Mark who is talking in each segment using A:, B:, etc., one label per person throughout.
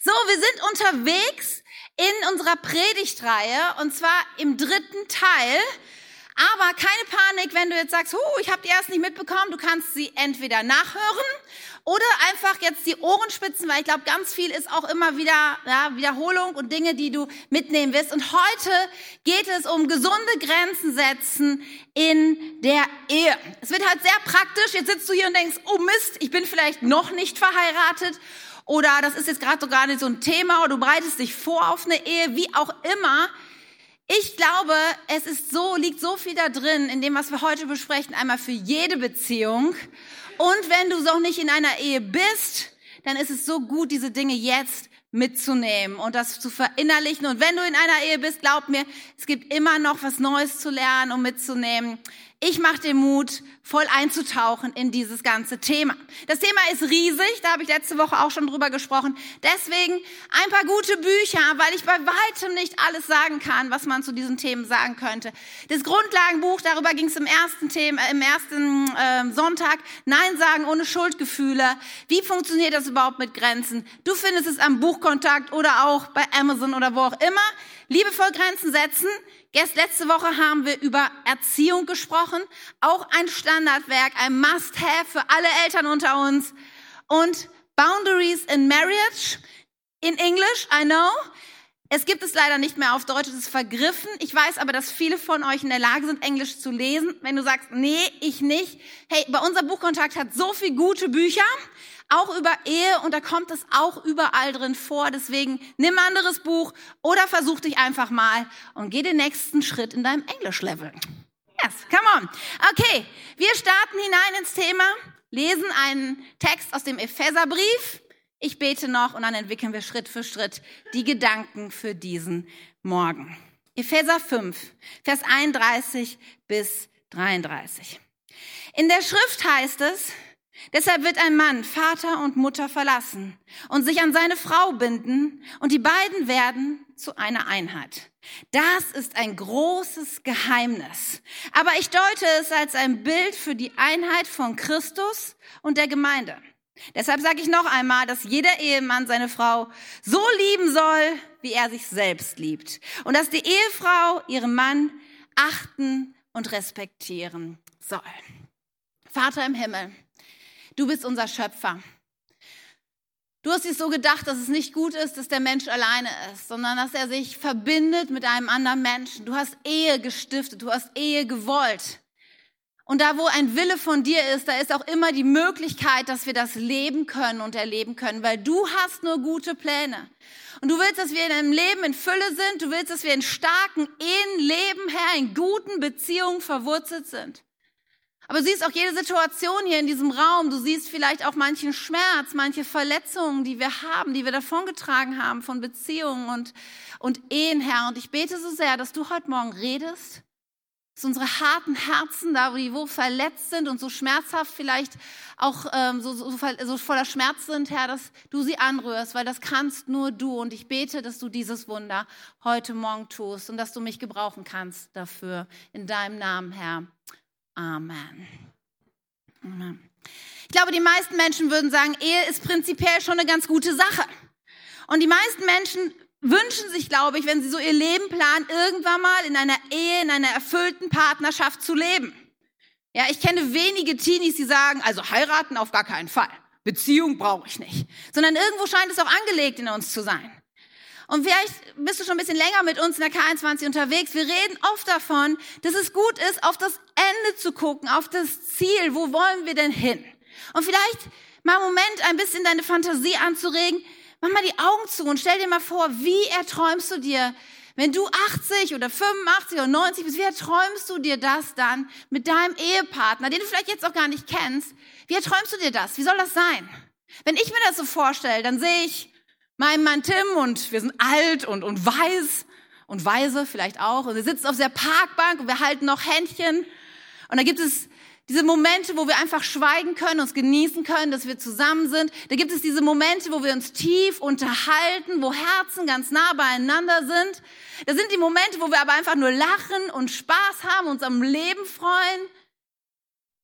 A: So, wir sind unterwegs in unserer Predigtreihe und zwar im dritten Teil. Aber keine Panik, wenn du jetzt sagst, huh, ich habe die erst nicht mitbekommen. Du kannst sie entweder nachhören oder einfach jetzt die Ohren spitzen, weil ich glaube, ganz viel ist auch immer wieder ja, Wiederholung und Dinge, die du mitnehmen wirst. Und heute geht es um gesunde Grenzen setzen in der Ehe. Es wird halt sehr praktisch. Jetzt sitzt du hier und denkst, oh Mist, ich bin vielleicht noch nicht verheiratet oder das ist jetzt gerade so gar nicht so ein Thema oder du bereitest dich vor auf eine Ehe, wie auch immer. Ich glaube, es ist so, liegt so viel da drin, in dem, was wir heute besprechen, einmal für jede Beziehung. Und wenn du noch nicht in einer Ehe bist, dann ist es so gut, diese Dinge jetzt mitzunehmen und das zu verinnerlichen. Und wenn du in einer Ehe bist, glaub mir, es gibt immer noch was Neues zu lernen und mitzunehmen. Ich mache dir Mut, voll einzutauchen in dieses ganze Thema. Das Thema ist riesig, da habe ich letzte Woche auch schon drüber gesprochen. Deswegen ein paar gute Bücher, weil ich bei weitem nicht alles sagen kann, was man zu diesen Themen sagen könnte. Das Grundlagenbuch, darüber ging es im ersten Thema, im ersten äh, Sonntag. Nein sagen ohne Schuldgefühle. Wie funktioniert das überhaupt mit Grenzen? Du findest es am Buchkontakt oder auch bei Amazon oder wo auch immer. Liebevoll Grenzen setzen Erst letzte Woche haben wir über Erziehung gesprochen, auch ein Standardwerk, ein Must-Have für alle Eltern unter uns. Und Boundaries in Marriage, in English, I know. Es gibt es leider nicht mehr auf Deutsch, es ist vergriffen. Ich weiß aber, dass viele von euch in der Lage sind, Englisch zu lesen. Wenn du sagst, nee, ich nicht. Hey, bei unser Buchkontakt hat so viel gute Bücher auch über Ehe und da kommt es auch überall drin vor. Deswegen nimm ein anderes Buch oder versuch dich einfach mal und geh den nächsten Schritt in deinem Englisch-Level. Yes, come on. Okay, wir starten hinein ins Thema, lesen einen Text aus dem Epheserbrief. Ich bete noch und dann entwickeln wir Schritt für Schritt die Gedanken für diesen Morgen. Epheser 5, Vers 31 bis 33. In der Schrift heißt es, Deshalb wird ein Mann Vater und Mutter verlassen und sich an seine Frau binden und die beiden werden zu einer Einheit. Das ist ein großes Geheimnis. Aber ich deute es als ein Bild für die Einheit von Christus und der Gemeinde. Deshalb sage ich noch einmal, dass jeder Ehemann seine Frau so lieben soll, wie er sich selbst liebt. Und dass die Ehefrau ihren Mann achten und respektieren soll. Vater im Himmel, Du bist unser Schöpfer. Du hast dir so gedacht, dass es nicht gut ist, dass der Mensch alleine ist, sondern dass er sich verbindet mit einem anderen Menschen. Du hast Ehe gestiftet, du hast Ehe gewollt. Und da, wo ein Wille von dir ist, da ist auch immer die Möglichkeit, dass wir das leben können und erleben können, weil du hast nur gute Pläne. Und du willst, dass wir in einem Leben in Fülle sind, du willst, dass wir in starken Ehen leben, Herr, in guten Beziehungen verwurzelt sind. Aber du siehst auch jede Situation hier in diesem Raum. Du siehst vielleicht auch manchen Schmerz, manche Verletzungen, die wir haben, die wir davongetragen haben von Beziehungen und, und Ehen, Herr. Und ich bete so sehr, dass du heute Morgen redest, dass unsere harten Herzen, da wo, wo verletzt sind und so schmerzhaft vielleicht auch ähm, so, so, so voller Schmerz sind, Herr, dass du sie anrührst, weil das kannst nur du. Und ich bete, dass du dieses Wunder heute Morgen tust und dass du mich gebrauchen kannst dafür. In deinem Namen, Herr. Amen. Amen. Ich glaube, die meisten Menschen würden sagen, Ehe ist prinzipiell schon eine ganz gute Sache. Und die meisten Menschen wünschen sich, glaube ich, wenn sie so ihr Leben planen, irgendwann mal in einer Ehe, in einer erfüllten Partnerschaft zu leben. Ja, ich kenne wenige Teenies, die sagen, also heiraten auf gar keinen Fall. Beziehung brauche ich nicht. Sondern irgendwo scheint es auch angelegt in uns zu sein. Und vielleicht bist du schon ein bisschen länger mit uns in der K21 unterwegs. Wir reden oft davon, dass es gut ist, auf das Ende zu gucken, auf das Ziel. Wo wollen wir denn hin? Und vielleicht mal einen Moment ein bisschen deine Fantasie anzuregen. Mach mal die Augen zu und stell dir mal vor, wie erträumst du dir, wenn du 80 oder 85 oder 90 bist, wie erträumst du dir das dann mit deinem Ehepartner, den du vielleicht jetzt auch gar nicht kennst? Wie erträumst du dir das? Wie soll das sein? Wenn ich mir das so vorstelle, dann sehe ich mein Mann Tim und wir sind alt und, und weiß und weise vielleicht auch. Und wir sitzen auf der Parkbank und wir halten noch Händchen. Und da gibt es diese Momente, wo wir einfach schweigen können, uns genießen können, dass wir zusammen sind. Da gibt es diese Momente, wo wir uns tief unterhalten, wo Herzen ganz nah beieinander sind. Da sind die Momente, wo wir aber einfach nur lachen und Spaß haben, uns am Leben freuen.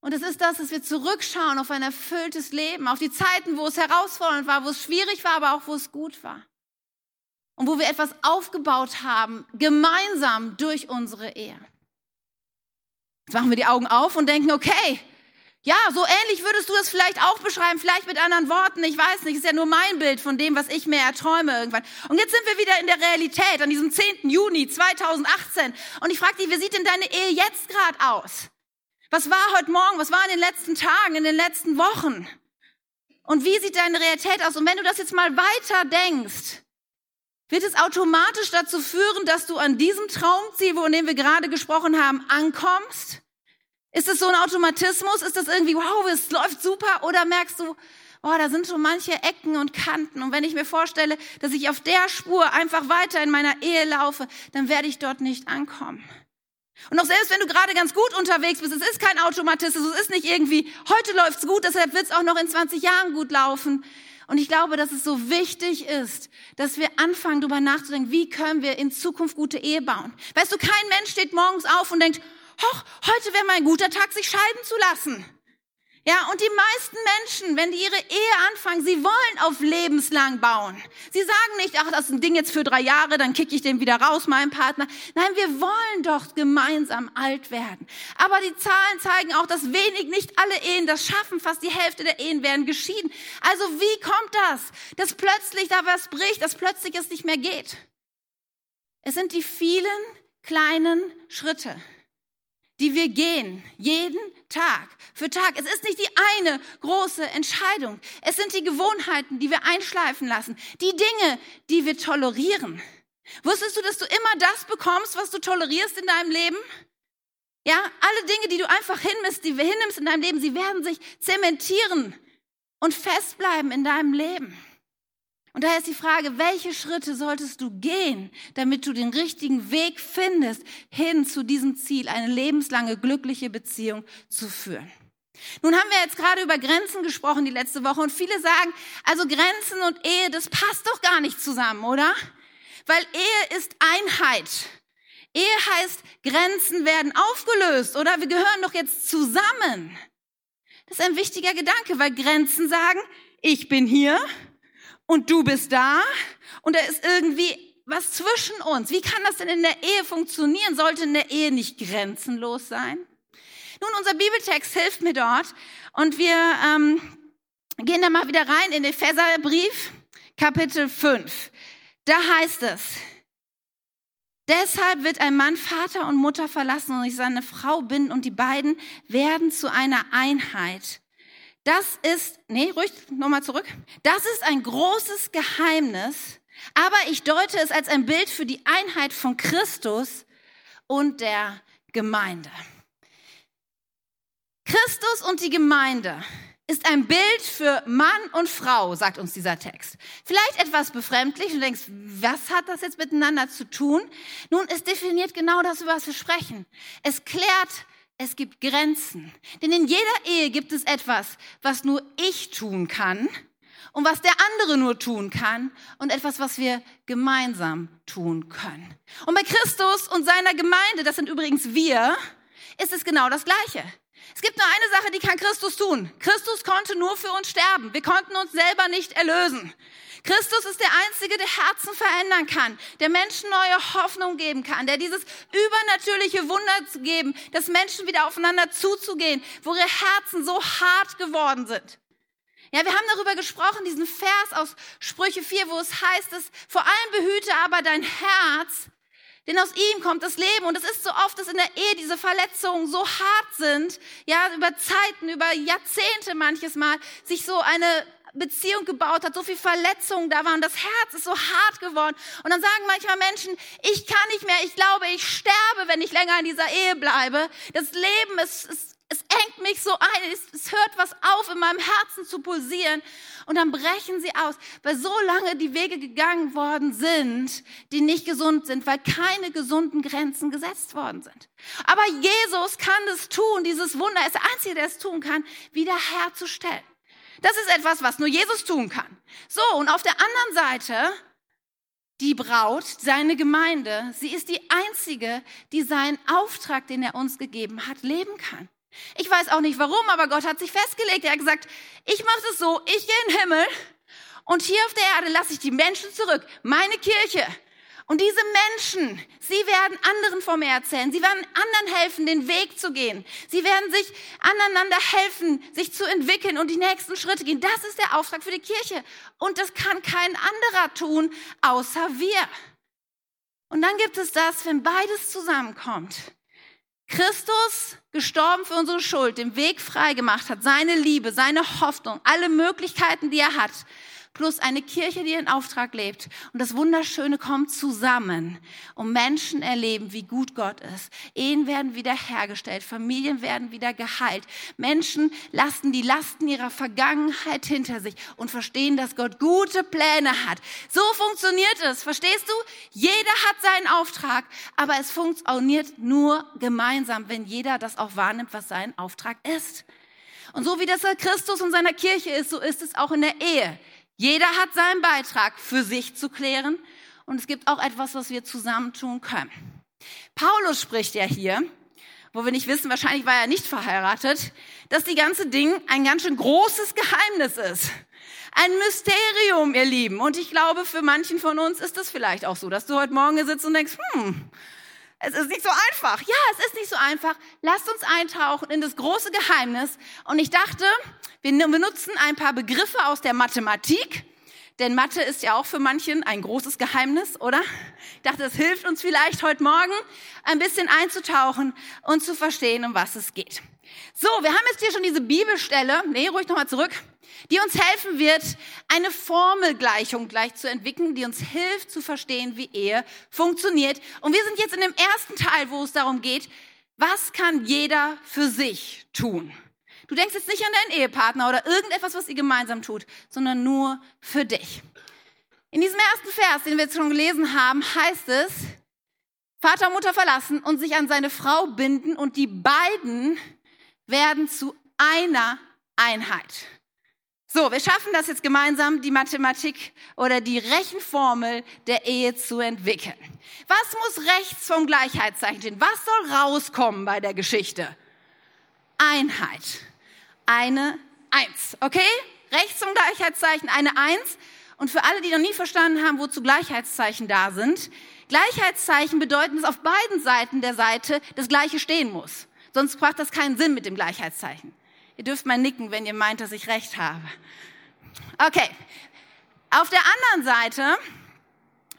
A: Und es ist das, dass wir zurückschauen auf ein erfülltes Leben, auf die Zeiten, wo es herausfordernd war, wo es schwierig war, aber auch wo es gut war. Und wo wir etwas aufgebaut haben, gemeinsam durch unsere Ehe. Jetzt machen wir die Augen auf und denken, okay, ja, so ähnlich würdest du es vielleicht auch beschreiben, vielleicht mit anderen Worten. Ich weiß nicht, ist ja nur mein Bild von dem, was ich mir erträume irgendwann. Und jetzt sind wir wieder in der Realität an diesem 10. Juni 2018. Und ich frage dich, wie sieht denn deine Ehe jetzt gerade aus? Was war heute Morgen? Was war in den letzten Tagen, in den letzten Wochen? Und wie sieht deine Realität aus? Und wenn du das jetzt mal weiter denkst, wird es automatisch dazu führen, dass du an diesem Traumziel, von dem wir gerade gesprochen haben, ankommst? Ist es so ein Automatismus? Ist das irgendwie, wow, es läuft super? Oder merkst du, oh, da sind schon manche Ecken und Kanten. Und wenn ich mir vorstelle, dass ich auf der Spur einfach weiter in meiner Ehe laufe, dann werde ich dort nicht ankommen. Und auch selbst wenn du gerade ganz gut unterwegs bist, es ist kein Automatismus, es ist nicht irgendwie, heute läuft's gut, deshalb wird's auch noch in 20 Jahren gut laufen. Und ich glaube, dass es so wichtig ist, dass wir anfangen, darüber nachzudenken, wie können wir in Zukunft gute Ehe bauen. Weißt du, kein Mensch steht morgens auf und denkt, hoch, heute wäre mal ein guter Tag, sich scheiden zu lassen. Ja, und die meisten Menschen, wenn die ihre Ehe anfangen, sie wollen auf lebenslang bauen. Sie sagen nicht, ach, das ist ein Ding jetzt für drei Jahre, dann kicke ich den wieder raus, meinen Partner. Nein, wir wollen doch gemeinsam alt werden. Aber die Zahlen zeigen auch, dass wenig, nicht alle Ehen das schaffen. Fast die Hälfte der Ehen werden geschieden. Also wie kommt das, dass plötzlich da was bricht, dass plötzlich es nicht mehr geht? Es sind die vielen kleinen Schritte die wir gehen, jeden Tag für Tag. Es ist nicht die eine große Entscheidung. Es sind die Gewohnheiten, die wir einschleifen lassen, die Dinge, die wir tolerieren. Wusstest du, dass du immer das bekommst, was du tolerierst in deinem Leben? Ja, alle Dinge, die du einfach hinnimmst, die wir hinnimmst in deinem Leben, sie werden sich zementieren und festbleiben in deinem Leben. Und daher ist die Frage, welche Schritte solltest du gehen, damit du den richtigen Weg findest, hin zu diesem Ziel, eine lebenslange glückliche Beziehung zu führen. Nun haben wir jetzt gerade über Grenzen gesprochen die letzte Woche und viele sagen, also Grenzen und Ehe, das passt doch gar nicht zusammen, oder? Weil Ehe ist Einheit. Ehe heißt, Grenzen werden aufgelöst, oder? Wir gehören doch jetzt zusammen. Das ist ein wichtiger Gedanke, weil Grenzen sagen, ich bin hier und du bist da und da ist irgendwie was zwischen uns. Wie kann das denn in der Ehe funktionieren? Sollte in der Ehe nicht grenzenlos sein? Nun, unser Bibeltext hilft mir dort und wir ähm, gehen da mal wieder rein in den Epheserbrief, Kapitel 5. Da heißt es, Deshalb wird ein Mann Vater und Mutter verlassen und sich seine Frau binden und die beiden werden zu einer Einheit. Das ist, nee, ruhig, nochmal zurück. Das ist ein großes Geheimnis, aber ich deute es als ein Bild für die Einheit von Christus und der Gemeinde. Christus und die Gemeinde ist ein Bild für Mann und Frau, sagt uns dieser Text. Vielleicht etwas befremdlich. Du denkst, was hat das jetzt miteinander zu tun? Nun, es definiert genau das, über was wir sprechen. Es klärt es gibt Grenzen. Denn in jeder Ehe gibt es etwas, was nur ich tun kann und was der andere nur tun kann und etwas, was wir gemeinsam tun können. Und bei Christus und seiner Gemeinde, das sind übrigens wir, ist es genau das Gleiche. Es gibt nur eine Sache, die kann Christus tun. Christus konnte nur für uns sterben. Wir konnten uns selber nicht erlösen. Christus ist der Einzige, der Herzen verändern kann, der Menschen neue Hoffnung geben kann, der dieses übernatürliche Wunder zu geben, dass Menschen wieder aufeinander zuzugehen, wo ihre Herzen so hart geworden sind. Ja, wir haben darüber gesprochen, diesen Vers aus Sprüche 4, wo es heißt, dass vor allem behüte aber dein Herz, denn aus ihm kommt das Leben. Und es ist so oft, dass in der Ehe diese Verletzungen so hart sind, ja, über Zeiten, über Jahrzehnte manches Mal, sich so eine Beziehung gebaut hat, so viel Verletzungen da waren, das Herz ist so hart geworden. Und dann sagen manchmal Menschen, ich kann nicht mehr, ich glaube, ich sterbe, wenn ich länger in dieser Ehe bleibe. Das Leben ist, ist es engt mich so ein, es, es, hört was auf, in meinem Herzen zu pulsieren. Und dann brechen sie aus, weil so lange die Wege gegangen worden sind, die nicht gesund sind, weil keine gesunden Grenzen gesetzt worden sind. Aber Jesus kann es tun, dieses Wunder ist der Einzige, der es tun kann, wiederherzustellen. Das ist etwas, was nur Jesus tun kann. So, und auf der anderen Seite die Braut, seine Gemeinde, sie ist die einzige, die seinen Auftrag, den er uns gegeben hat, leben kann. Ich weiß auch nicht warum, aber Gott hat sich festgelegt. Er hat gesagt, ich mache das so, ich gehe in den Himmel und hier auf der Erde lasse ich die Menschen zurück, meine Kirche. Und diese Menschen, sie werden anderen von mir erzählen. Sie werden anderen helfen, den Weg zu gehen. Sie werden sich aneinander helfen, sich zu entwickeln und die nächsten Schritte gehen. Das ist der Auftrag für die Kirche. Und das kann kein anderer tun, außer wir. Und dann gibt es das, wenn beides zusammenkommt. Christus gestorben für unsere Schuld, den Weg frei gemacht hat, seine Liebe, seine Hoffnung, alle Möglichkeiten, die er hat plus eine Kirche, die in Auftrag lebt. Und das Wunderschöne kommt zusammen. Und Menschen erleben, wie gut Gott ist. Ehen werden wiederhergestellt, Familien werden wieder geheilt. Menschen lassen die Lasten ihrer Vergangenheit hinter sich und verstehen, dass Gott gute Pläne hat. So funktioniert es, verstehst du? Jeder hat seinen Auftrag, aber es funktioniert nur gemeinsam, wenn jeder das auch wahrnimmt, was sein Auftrag ist. Und so wie das Christus und seiner Kirche ist, so ist es auch in der Ehe. Jeder hat seinen Beitrag für sich zu klären und es gibt auch etwas, was wir zusammen tun können. Paulus spricht ja hier, wo wir nicht wissen, wahrscheinlich war er nicht verheiratet, dass die ganze Ding ein ganz schön großes Geheimnis ist. Ein Mysterium, ihr Lieben. Und ich glaube, für manchen von uns ist das vielleicht auch so, dass du heute Morgen hier sitzt und denkst, hm, es ist nicht so einfach. Ja, es ist nicht so einfach. Lasst uns eintauchen in das große Geheimnis. Und ich dachte, wir benutzen ein paar Begriffe aus der Mathematik, denn Mathe ist ja auch für manchen ein großes Geheimnis, oder? Ich dachte, es hilft uns vielleicht heute Morgen ein bisschen einzutauchen und zu verstehen, um was es geht. So, wir haben jetzt hier schon diese Bibelstelle, nee, ruhig nochmal zurück, die uns helfen wird, eine Formelgleichung gleich zu entwickeln, die uns hilft zu verstehen, wie Ehe funktioniert. Und wir sind jetzt in dem ersten Teil, wo es darum geht, was kann jeder für sich tun? Du denkst jetzt nicht an deinen Ehepartner oder irgendetwas, was ihr gemeinsam tut, sondern nur für dich. In diesem ersten Vers, den wir jetzt schon gelesen haben, heißt es, Vater und Mutter verlassen und sich an seine Frau binden und die beiden werden zu einer Einheit. So, wir schaffen das jetzt gemeinsam, die Mathematik oder die Rechenformel der Ehe zu entwickeln. Was muss rechts vom Gleichheitszeichen stehen? Was soll rauskommen bei der Geschichte? Einheit eine Eins. Okay? Rechts zum Gleichheitszeichen eine Eins. Und für alle, die noch nie verstanden haben, wozu Gleichheitszeichen da sind, Gleichheitszeichen bedeuten, dass auf beiden Seiten der Seite das Gleiche stehen muss. Sonst macht das keinen Sinn mit dem Gleichheitszeichen. Ihr dürft mal nicken, wenn ihr meint, dass ich recht habe. Okay. Auf der anderen Seite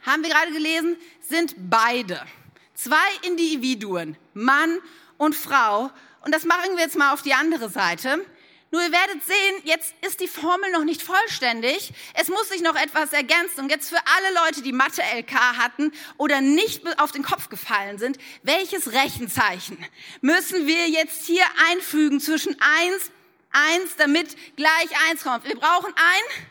A: haben wir gerade gelesen, sind beide. Zwei Individuen, Mann und Frau. Und das machen wir jetzt mal auf die andere Seite. Nur ihr werdet sehen, jetzt ist die Formel noch nicht vollständig. Es muss sich noch etwas ergänzen. Und jetzt für alle Leute, die Mathe-LK hatten oder nicht auf den Kopf gefallen sind, welches Rechenzeichen müssen wir jetzt hier einfügen zwischen eins, eins, damit gleich eins kommt? Wir brauchen ein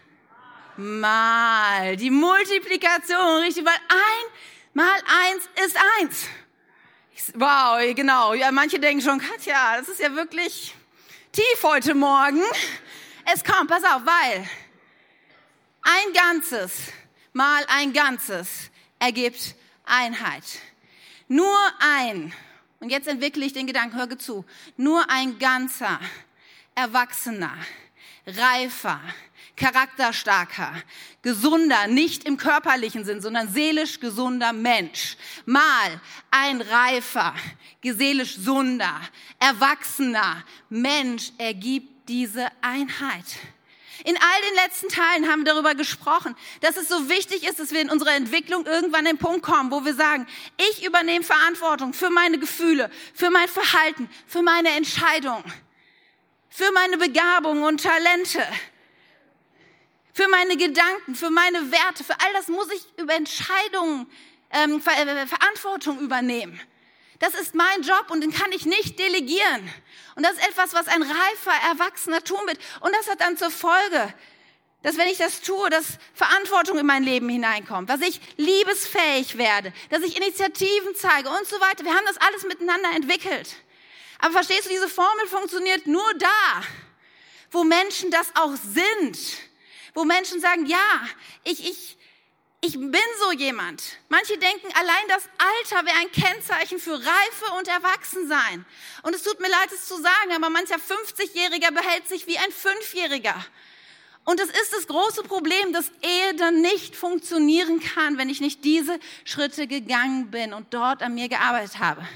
A: Mal. Die Multiplikation, richtig, weil ein mal eins ist eins. Wow, genau. Ja, manche denken schon, Katja, das ist ja wirklich tief heute Morgen. Es kommt, pass auf, weil ein Ganzes mal ein Ganzes ergibt Einheit. Nur ein, und jetzt entwickle ich den Gedanken, hör zu, nur ein ganzer, erwachsener, reifer, charakterstarker, gesunder, nicht im körperlichen Sinn, sondern seelisch gesunder Mensch. Mal ein reifer, seelisch sunder, erwachsener Mensch ergibt diese Einheit. In all den letzten Teilen haben wir darüber gesprochen, dass es so wichtig ist, dass wir in unserer Entwicklung irgendwann an den Punkt kommen, wo wir sagen, ich übernehme Verantwortung für meine Gefühle, für mein Verhalten, für meine Entscheidungen, für meine Begabungen und Talente, für meine Gedanken, für meine Werte, für all das muss ich über Entscheidungen ähm, Ver äh, Verantwortung übernehmen. Das ist mein Job und den kann ich nicht delegieren. Und das ist etwas, was ein reifer Erwachsener tun wird. Und das hat dann zur Folge, dass wenn ich das tue, dass Verantwortung in mein Leben hineinkommt, dass ich liebesfähig werde, dass ich Initiativen zeige und so weiter. Wir haben das alles miteinander entwickelt. Aber verstehst du, diese Formel funktioniert nur da, wo Menschen das auch sind wo Menschen sagen, ja, ich, ich, ich bin so jemand. Manche denken, allein das Alter wäre ein Kennzeichen für Reife und Erwachsensein. Und es tut mir leid, es zu sagen, aber mancher 50-Jähriger behält sich wie ein Fünfjähriger. Und es ist das große Problem, dass Ehe dann nicht funktionieren kann, wenn ich nicht diese Schritte gegangen bin und dort an mir gearbeitet habe.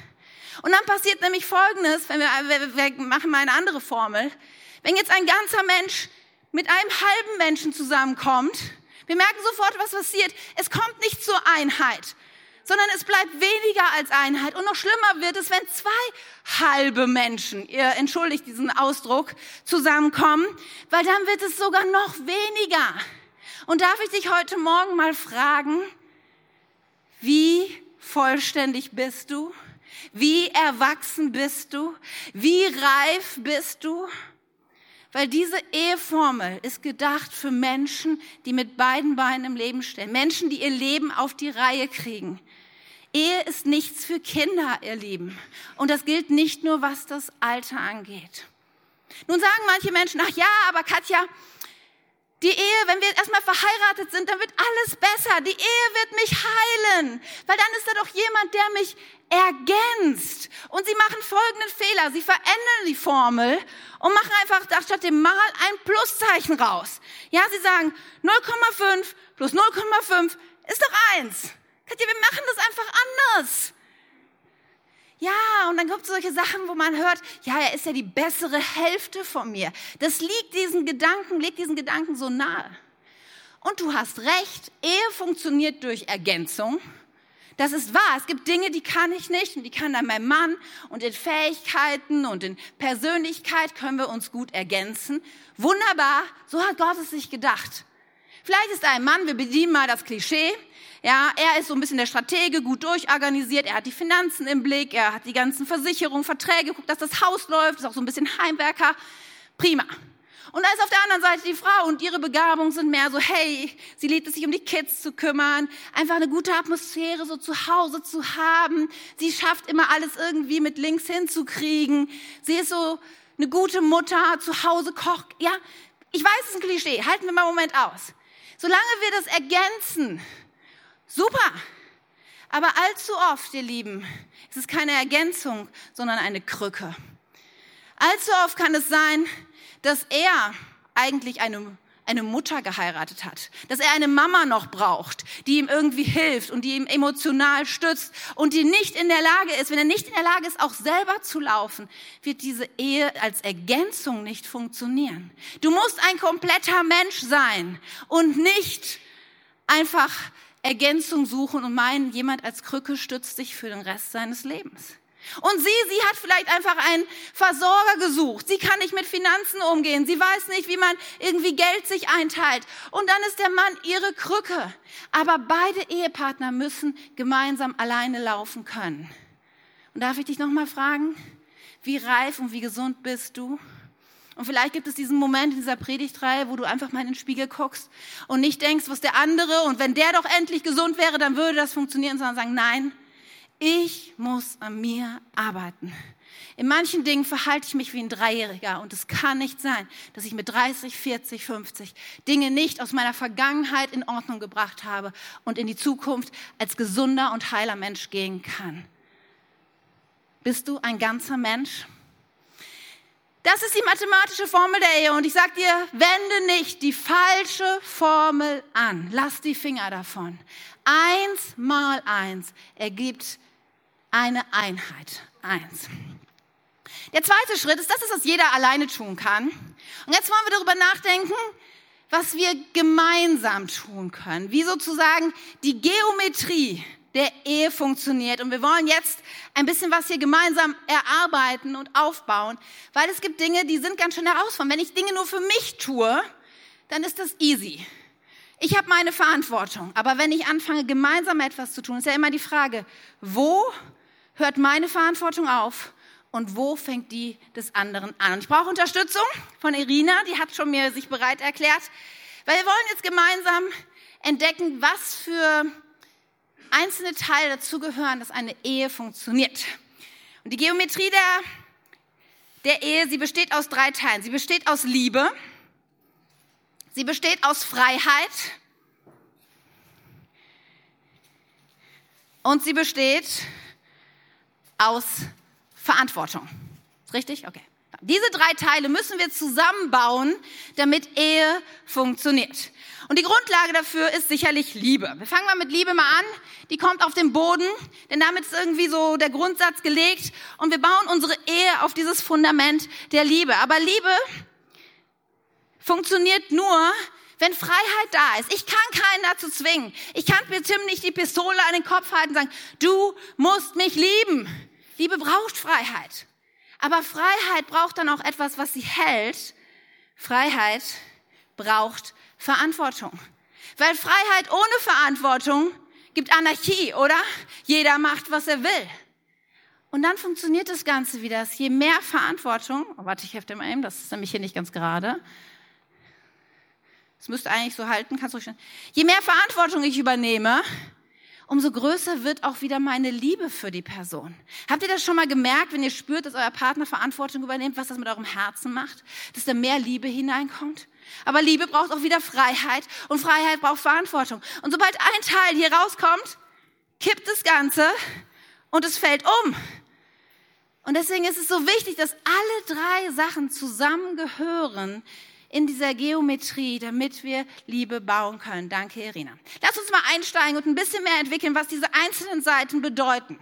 A: Und dann passiert nämlich Folgendes, wenn wir, wir, wir machen mal eine andere Formel. Wenn jetzt ein ganzer Mensch mit einem halben Menschen zusammenkommt, wir merken sofort, was passiert. Es kommt nicht zur Einheit, sondern es bleibt weniger als Einheit. Und noch schlimmer wird es, wenn zwei halbe Menschen, ihr entschuldigt diesen Ausdruck, zusammenkommen, weil dann wird es sogar noch weniger. Und darf ich dich heute Morgen mal fragen, wie vollständig bist du? Wie erwachsen bist du? Wie reif bist du? Weil diese Eheformel ist gedacht für Menschen, die mit beiden Beinen im Leben stehen. Menschen, die ihr Leben auf die Reihe kriegen. Ehe ist nichts für Kinder, ihr Lieben. Und das gilt nicht nur, was das Alter angeht. Nun sagen manche Menschen, ach ja, aber Katja, die Ehe, wenn wir erstmal verheiratet sind, dann wird alles besser. Die Ehe wird mich heilen, weil dann ist da doch jemand, der mich ergänzt. Und sie machen folgenden Fehler. Sie verändern die Formel und machen einfach statt dem Mal ein Pluszeichen raus. Ja, sie sagen 0,5 plus 0,5 ist doch eins. Katja, wir machen das einfach anders. Ja, und dann gibt es solche Sachen, wo man hört, ja, er ist ja die bessere Hälfte von mir. Das liegt diesen Gedanken, liegt diesen Gedanken so nahe. Und du hast recht, Ehe funktioniert durch Ergänzung. Das ist wahr. Es gibt Dinge, die kann ich nicht und die kann dann mein Mann. Und in Fähigkeiten und in Persönlichkeit können wir uns gut ergänzen. Wunderbar. So hat Gott es sich gedacht. Vielleicht ist ein Mann, wir bedienen mal das Klischee. Ja, er ist so ein bisschen der Stratege, gut durchorganisiert. Er hat die Finanzen im Blick. Er hat die ganzen Versicherungen, Verträge, guckt, dass das Haus läuft. Ist auch so ein bisschen Heimwerker. Prima. Und da ist auf der anderen Seite die Frau und ihre Begabungen sind mehr so, hey, sie liebt es sich um die Kids zu kümmern, einfach eine gute Atmosphäre so zu Hause zu haben. Sie schafft immer alles irgendwie mit links hinzukriegen. Sie ist so eine gute Mutter, zu Hause kocht. Ja, ich weiß, es ist ein Klischee. Halten wir mal einen Moment aus. Solange wir das ergänzen, super. Aber allzu oft, ihr Lieben, ist es keine Ergänzung, sondern eine Krücke. Allzu oft kann es sein, dass er eigentlich eine, eine Mutter geheiratet hat, dass er eine Mama noch braucht, die ihm irgendwie hilft und die ihm emotional stützt und die nicht in der Lage ist, wenn er nicht in der Lage ist, auch selber zu laufen, wird diese Ehe als Ergänzung nicht funktionieren. Du musst ein kompletter Mensch sein und nicht einfach Ergänzung suchen und meinen, jemand als Krücke stützt dich für den Rest seines Lebens. Und sie, sie hat vielleicht einfach einen Versorger gesucht. Sie kann nicht mit Finanzen umgehen. Sie weiß nicht, wie man irgendwie Geld sich einteilt. Und dann ist der Mann ihre Krücke. Aber beide Ehepartner müssen gemeinsam alleine laufen können. Und darf ich dich nochmal fragen, wie reif und wie gesund bist du? Und vielleicht gibt es diesen Moment in dieser Predigtreihe, wo du einfach mal in den Spiegel guckst und nicht denkst, was der andere und wenn der doch endlich gesund wäre, dann würde das funktionieren, sondern sagen, nein, ich muss an mir arbeiten. In manchen Dingen verhalte ich mich wie ein Dreijähriger und es kann nicht sein, dass ich mit 30, 40, 50 Dinge nicht aus meiner Vergangenheit in Ordnung gebracht habe und in die Zukunft als gesunder und heiler Mensch gehen kann. Bist du ein ganzer Mensch? Das ist die mathematische Formel der Ehe und ich sage dir, wende nicht die falsche Formel an. Lass die Finger davon. Eins mal eins ergibt eine Einheit. Eins. Der zweite Schritt ist, das ist, was jeder alleine tun kann. Und jetzt wollen wir darüber nachdenken, was wir gemeinsam tun können, wie sozusagen die Geometrie der Ehe funktioniert. Und wir wollen jetzt ein bisschen was hier gemeinsam erarbeiten und aufbauen, weil es gibt Dinge, die sind ganz schön herausfordernd. Wenn ich Dinge nur für mich tue, dann ist das easy. Ich habe meine Verantwortung. Aber wenn ich anfange, gemeinsam etwas zu tun, ist ja immer die Frage, wo hört meine Verantwortung auf und wo fängt die des anderen an? Ich brauche Unterstützung von Irina, die hat schon mir sich bereit erklärt, weil wir wollen jetzt gemeinsam entdecken, was für einzelne Teile dazugehören, dass eine Ehe funktioniert. Und die Geometrie der, der Ehe, sie besteht aus drei Teilen. Sie besteht aus Liebe, sie besteht aus Freiheit Und sie besteht aus Verantwortung. Ist richtig? Okay. Diese drei Teile müssen wir zusammenbauen, damit Ehe funktioniert. Und die Grundlage dafür ist sicherlich Liebe. Wir fangen mal mit Liebe mal an. Die kommt auf den Boden, denn damit ist irgendwie so der Grundsatz gelegt. Und wir bauen unsere Ehe auf dieses Fundament der Liebe. Aber Liebe funktioniert nur, wenn Freiheit da ist. Ich kann keinen dazu zwingen. Ich kann mir Tim nicht die Pistole an den Kopf halten und sagen, du musst mich lieben. Liebe braucht Freiheit. Aber Freiheit braucht dann auch etwas, was sie hält. Freiheit braucht Verantwortung. Weil Freiheit ohne Verantwortung gibt Anarchie, oder? Jeder macht, was er will. Und dann funktioniert das Ganze wieder. Je mehr Verantwortung, oh, warte, ich hefte mal eben, das ist nämlich hier nicht ganz gerade. Das müsste eigentlich so halten, kannst du schon. Je mehr Verantwortung ich übernehme, umso größer wird auch wieder meine Liebe für die Person. Habt ihr das schon mal gemerkt, wenn ihr spürt, dass euer Partner Verantwortung übernimmt, was das mit eurem Herzen macht? Dass da mehr Liebe hineinkommt? Aber Liebe braucht auch wieder Freiheit und Freiheit braucht Verantwortung. Und sobald ein Teil hier rauskommt, kippt das Ganze und es fällt um. Und deswegen ist es so wichtig, dass alle drei Sachen zusammengehören in dieser Geometrie, damit wir Liebe bauen können. Danke, Irina. Lass uns mal einsteigen und ein bisschen mehr entwickeln, was diese einzelnen Seiten bedeuten.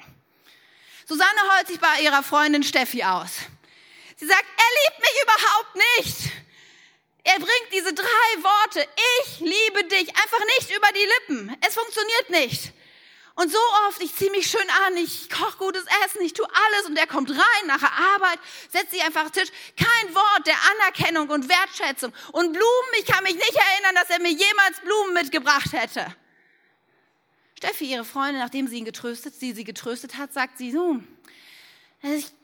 A: Susanne heult sich bei ihrer Freundin Steffi aus. Sie sagt, er liebt mich überhaupt nicht. Er bringt diese drei Worte, ich liebe dich, einfach nicht über die Lippen. Es funktioniert nicht. Und so oft, ich ziehe mich schön an, ich koche gutes Essen, ich tue alles und er kommt rein nach der Arbeit, setzt sich einfach auf den Tisch. Kein Wort der Anerkennung und Wertschätzung. Und Blumen, ich kann mich nicht erinnern, dass er mir jemals Blumen mitgebracht hätte. Steffi, ihre Freundin, nachdem sie ihn getröstet, sie sie getröstet hat, sagt sie, so, ist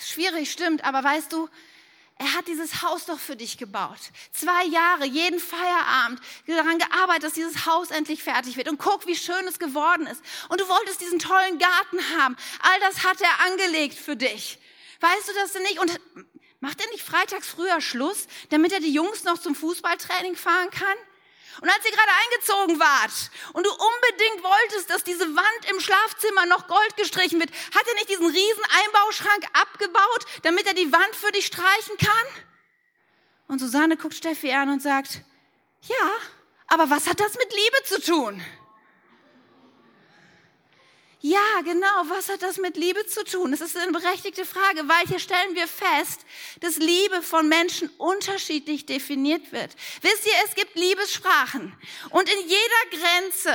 A: schwierig, stimmt, aber weißt du, er hat dieses Haus doch für dich gebaut. Zwei Jahre, jeden Feierabend daran gearbeitet, dass dieses Haus endlich fertig wird. Und guck, wie schön es geworden ist. Und du wolltest diesen tollen Garten haben. All das hat er angelegt für dich. Weißt du das denn nicht? Und macht er nicht freitags früher Schluss, damit er die Jungs noch zum Fußballtraining fahren kann? Und als ihr gerade eingezogen wart und du unbedingt wolltest, dass diese Wand im Schlafzimmer noch gold gestrichen wird, hat er nicht diesen riesen Einbauschrank abgebaut, damit er die Wand für dich streichen kann? Und Susanne guckt Steffi an und sagt, ja, aber was hat das mit Liebe zu tun? Ja, genau. Was hat das mit Liebe zu tun? Das ist eine berechtigte Frage, weil hier stellen wir fest, dass Liebe von Menschen unterschiedlich definiert wird. Wisst ihr, es gibt Liebessprachen und in jeder Grenze,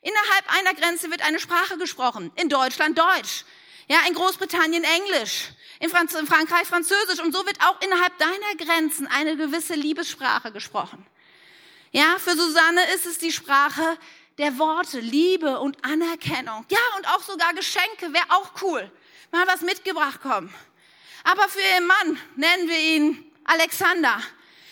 A: innerhalb einer Grenze wird eine Sprache gesprochen. In Deutschland Deutsch, ja, in Großbritannien Englisch, in, Franz in Frankreich Französisch und so wird auch innerhalb deiner Grenzen eine gewisse Liebessprache gesprochen. Ja, für Susanne ist es die Sprache der Worte, Liebe und Anerkennung. Ja, und auch sogar Geschenke wäre auch cool. Mal was mitgebracht kommen. Aber für ihren Mann nennen wir ihn Alexander.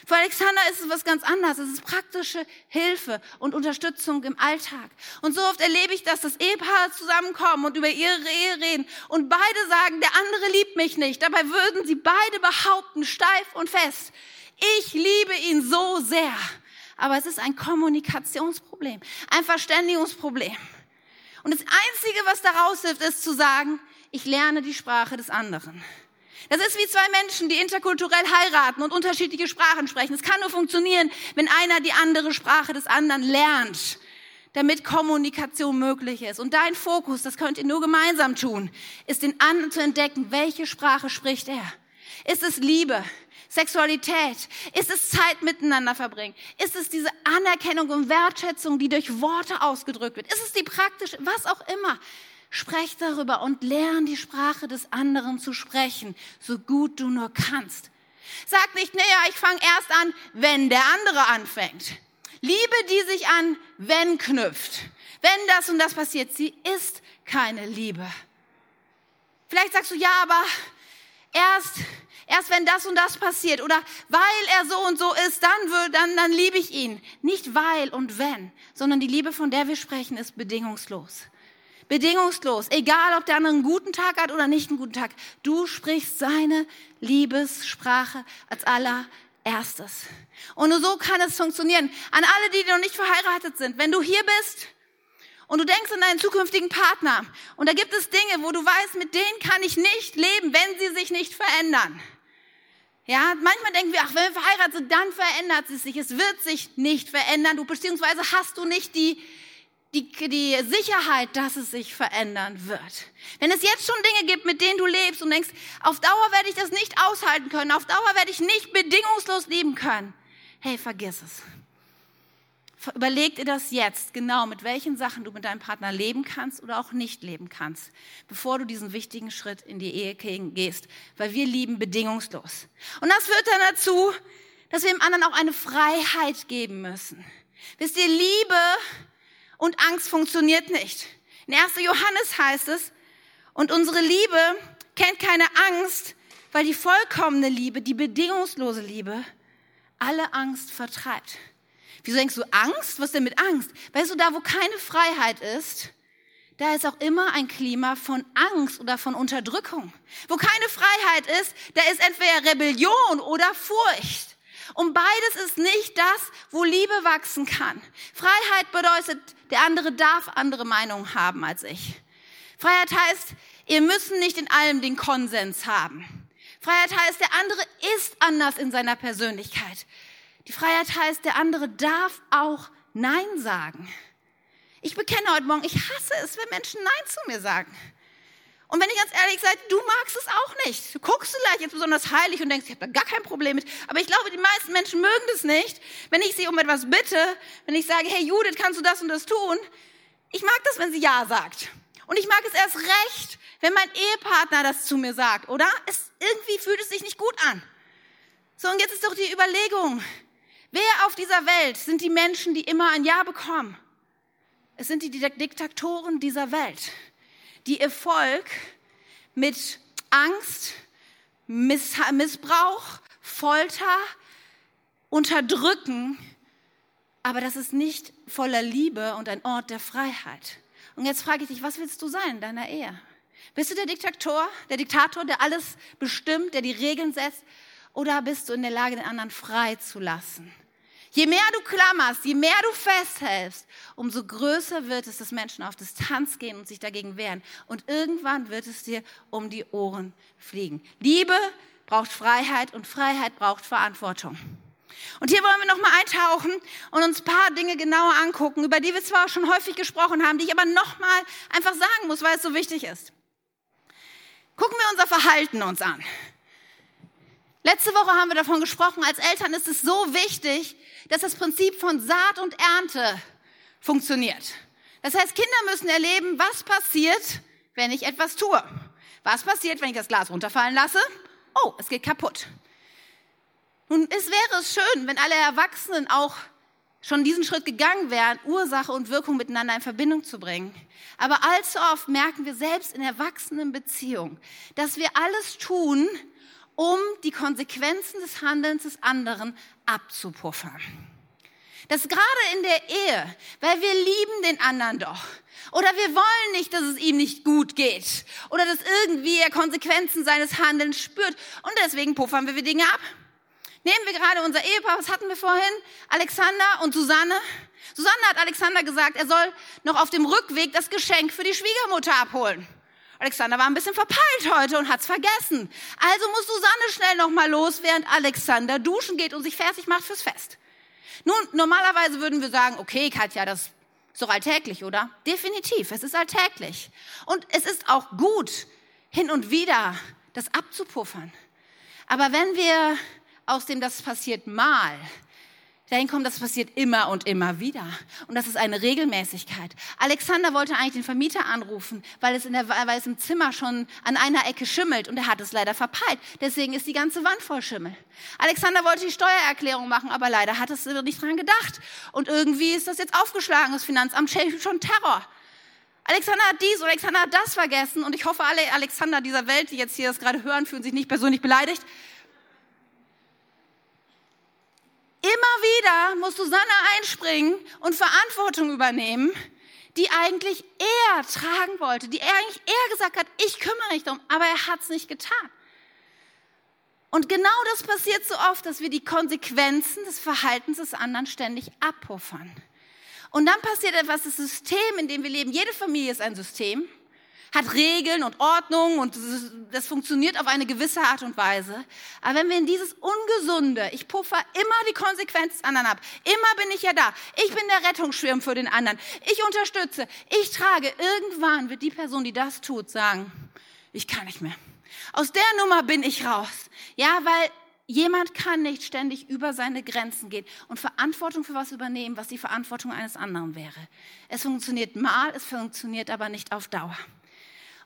A: Für Alexander ist es was ganz anderes. Es ist praktische Hilfe und Unterstützung im Alltag. Und so oft erlebe ich das, dass Ehepaare zusammenkommen und über ihre Ehe reden und beide sagen, der andere liebt mich nicht. Dabei würden sie beide behaupten, steif und fest, ich liebe ihn so sehr aber es ist ein Kommunikationsproblem, ein Verständigungsproblem. Und das Einzige, was daraus hilft, ist zu sagen, ich lerne die Sprache des anderen. Das ist wie zwei Menschen, die interkulturell heiraten und unterschiedliche Sprachen sprechen. Es kann nur funktionieren, wenn einer die andere Sprache des anderen lernt, damit Kommunikation möglich ist. Und dein Fokus, das könnt ihr nur gemeinsam tun, ist den anderen zu entdecken, welche Sprache spricht er. Ist es Liebe? Sexualität? Ist es Zeit miteinander verbringen? Ist es diese Anerkennung und Wertschätzung, die durch Worte ausgedrückt wird? Ist es die praktische, was auch immer? Sprech darüber und lern die Sprache des anderen zu sprechen, so gut du nur kannst. Sag nicht, naja, ich fange erst an, wenn der andere anfängt. Liebe, die sich an wenn knüpft. Wenn das und das passiert, sie ist keine Liebe. Vielleicht sagst du, ja, aber erst Erst wenn das und das passiert oder weil er so und so ist, dann, dann, dann liebe ich ihn. Nicht weil und wenn, sondern die Liebe, von der wir sprechen, ist bedingungslos. Bedingungslos. Egal, ob der andere einen guten Tag hat oder nicht einen guten Tag. Du sprichst seine Liebessprache als allererstes. Und nur so kann es funktionieren. An alle, die noch nicht verheiratet sind, wenn du hier bist Und du denkst an deinen zukünftigen Partner. Und da gibt es Dinge, wo du weißt, mit denen kann ich nicht leben, wenn sie sich nicht verändern. Ja, manchmal denken wir, ach, wenn wir verheiratet sind, dann verändert es sich. Es wird sich nicht verändern. Du, beziehungsweise hast du nicht die, die, die Sicherheit, dass es sich verändern wird. Wenn es jetzt schon Dinge gibt, mit denen du lebst und denkst, auf Dauer werde ich das nicht aushalten können, auf Dauer werde ich nicht bedingungslos lieben können. Hey, vergiss es. Überleg dir das jetzt genau, mit welchen Sachen du mit deinem Partner leben kannst oder auch nicht leben kannst, bevor du diesen wichtigen Schritt in die Ehe gehst, weil wir lieben bedingungslos. Und das führt dann dazu, dass wir dem anderen auch eine Freiheit geben müssen. Wisst ihr, Liebe und Angst funktioniert nicht. In 1. Johannes heißt es, und unsere Liebe kennt keine Angst, weil die vollkommene Liebe, die bedingungslose Liebe, alle Angst vertreibt. Wieso denkst du Angst? Was denn mit Angst? Weißt du, da wo keine Freiheit ist, da ist auch immer ein Klima von Angst oder von Unterdrückung. Wo keine Freiheit ist, da ist entweder Rebellion oder Furcht. Und beides ist nicht das, wo Liebe wachsen kann. Freiheit bedeutet, der andere darf andere Meinungen haben als ich. Freiheit heißt, ihr müssen nicht in allem den Konsens haben. Freiheit heißt, der andere ist anders in seiner Persönlichkeit. Die Freiheit heißt, der andere darf auch Nein sagen. Ich bekenne heute Morgen, ich hasse es, wenn Menschen Nein zu mir sagen. Und wenn ich ganz ehrlich sage, du magst es auch nicht. Du guckst vielleicht jetzt besonders heilig und denkst, ich habe da gar kein Problem mit. Aber ich glaube, die meisten Menschen mögen das nicht, wenn ich sie um etwas bitte, wenn ich sage, hey Judith, kannst du das und das tun? Ich mag das, wenn sie Ja sagt. Und ich mag es erst recht, wenn mein Ehepartner das zu mir sagt, oder? Es, irgendwie fühlt es sich nicht gut an. So, und jetzt ist doch die Überlegung, Wer auf dieser Welt sind die Menschen, die immer ein Ja bekommen? Es sind die Diktatoren dieser Welt, die Erfolg mit Angst, Missbrauch, Folter, Unterdrücken, aber das ist nicht voller Liebe und ein Ort der Freiheit. Und jetzt frage ich dich, was willst du sein in deiner Ehe? Bist du der Diktator, der Diktator, der alles bestimmt, der die Regeln setzt? Oder bist du in der Lage, den anderen frei zu lassen? Je mehr du klammerst, je mehr du festhältst, umso größer wird es, dass Menschen auf Distanz gehen und sich dagegen wehren. Und irgendwann wird es dir um die Ohren fliegen. Liebe braucht Freiheit und Freiheit braucht Verantwortung. Und hier wollen wir nochmal eintauchen und uns ein paar Dinge genauer angucken, über die wir zwar schon häufig gesprochen haben, die ich aber nochmal einfach sagen muss, weil es so wichtig ist. Gucken wir unser Verhalten uns an. Letzte Woche haben wir davon gesprochen, als Eltern ist es so wichtig, dass das Prinzip von Saat und Ernte funktioniert. Das heißt, Kinder müssen erleben, was passiert, wenn ich etwas tue. Was passiert, wenn ich das Glas runterfallen lasse? Oh, es geht kaputt. Nun, es wäre es schön, wenn alle Erwachsenen auch schon diesen Schritt gegangen wären, Ursache und Wirkung miteinander in Verbindung zu bringen. Aber allzu oft merken wir selbst in erwachsenen Beziehungen, dass wir alles tun, um die Konsequenzen des Handelns des anderen abzupuffern. Das gerade in der Ehe, weil wir lieben den anderen doch. Oder wir wollen nicht, dass es ihm nicht gut geht. Oder dass irgendwie er Konsequenzen seines Handelns spürt. Und deswegen puffern wir Dinge ab. Nehmen wir gerade unser Ehepaar, was hatten wir vorhin? Alexander und Susanne. Susanne hat Alexander gesagt, er soll noch auf dem Rückweg das Geschenk für die Schwiegermutter abholen. Alexander war ein bisschen verpeilt heute und hat's vergessen. Also muss Susanne schnell noch mal los, während Alexander duschen geht und sich fertig macht fürs Fest. Nun, normalerweise würden wir sagen, okay, Katja, das ist doch alltäglich, oder? Definitiv, es ist alltäglich. Und es ist auch gut, hin und wieder das abzupuffern. Aber wenn wir aus dem, das passiert mal, dahin kommen, das passiert immer und immer wieder. Und das ist eine Regelmäßigkeit. Alexander wollte eigentlich den Vermieter anrufen, weil es, in der, weil es im Zimmer schon an einer Ecke schimmelt und er hat es leider verpeilt. Deswegen ist die ganze Wand voll Schimmel. Alexander wollte die Steuererklärung machen, aber leider hat es nicht dran gedacht. Und irgendwie ist das jetzt aufgeschlagen. Das Finanzamt schält schon Terror. Alexander hat dies, Alexander hat das vergessen. Und ich hoffe, alle Alexander dieser Welt, die jetzt hier das gerade hören, fühlen sich nicht persönlich beleidigt. Immer wieder muss Susanne einspringen und Verantwortung übernehmen, die eigentlich er tragen wollte, die er eigentlich er gesagt hat, ich kümmere mich darum, aber er hat es nicht getan. Und genau das passiert so oft, dass wir die Konsequenzen des Verhaltens des anderen ständig abpuffern. Und dann passiert etwas, das System, in dem wir leben, jede Familie ist ein System, hat Regeln und Ordnung und das funktioniert auf eine gewisse Art und Weise. Aber wenn wir in dieses Ungesunde, ich puffer immer die Konsequenz des anderen ab, immer bin ich ja da, ich bin der Rettungsschirm für den anderen, ich unterstütze, ich trage, irgendwann wird die Person, die das tut, sagen, ich kann nicht mehr. Aus der Nummer bin ich raus. Ja, weil jemand kann nicht ständig über seine Grenzen gehen und Verantwortung für was übernehmen, was die Verantwortung eines anderen wäre. Es funktioniert mal, es funktioniert aber nicht auf Dauer.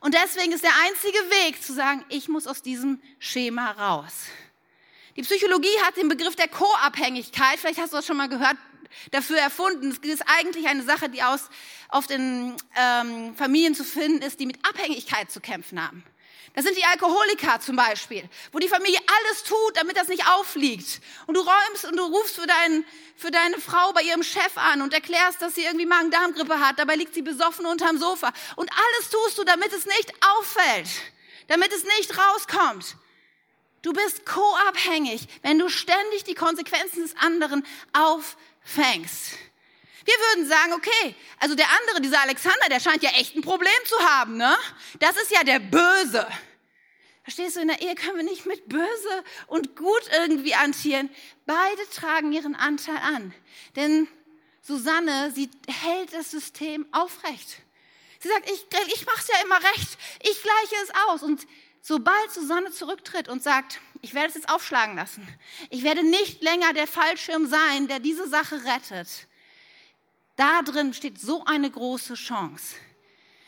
A: Und deswegen ist der einzige Weg zu sagen, ich muss aus diesem Schema raus. Die Psychologie hat den Begriff der Co-Abhängigkeit, vielleicht hast du das schon mal gehört, dafür erfunden. Es ist eigentlich eine Sache, die aus, auf den ähm, Familien zu finden ist, die mit Abhängigkeit zu kämpfen haben. Das sind die Alkoholiker zum Beispiel, wo die Familie alles tut, damit das nicht auffliegt. Und du räumst und du rufst für, dein, für deine Frau bei ihrem Chef an und erklärst, dass sie irgendwie Magen-Darm-Grippe hat. Dabei liegt sie besoffen unterm Sofa. Und alles tust du, damit es nicht auffällt, damit es nicht rauskommt. Du bist co-abhängig, wenn du ständig die Konsequenzen des anderen auffängst. Wir würden sagen, okay, also der andere, dieser Alexander, der scheint ja echt ein Problem zu haben, ne? Das ist ja der Böse. Verstehst du, in der Ehe können wir nicht mit böse und gut irgendwie antieren. Beide tragen ihren Anteil an. Denn Susanne, sie hält das System aufrecht. Sie sagt, ich, ich mache es ja immer recht, ich gleiche es aus. Und sobald Susanne zurücktritt und sagt, ich werde es jetzt aufschlagen lassen, ich werde nicht länger der Fallschirm sein, der diese Sache rettet, da drin steht so eine große Chance.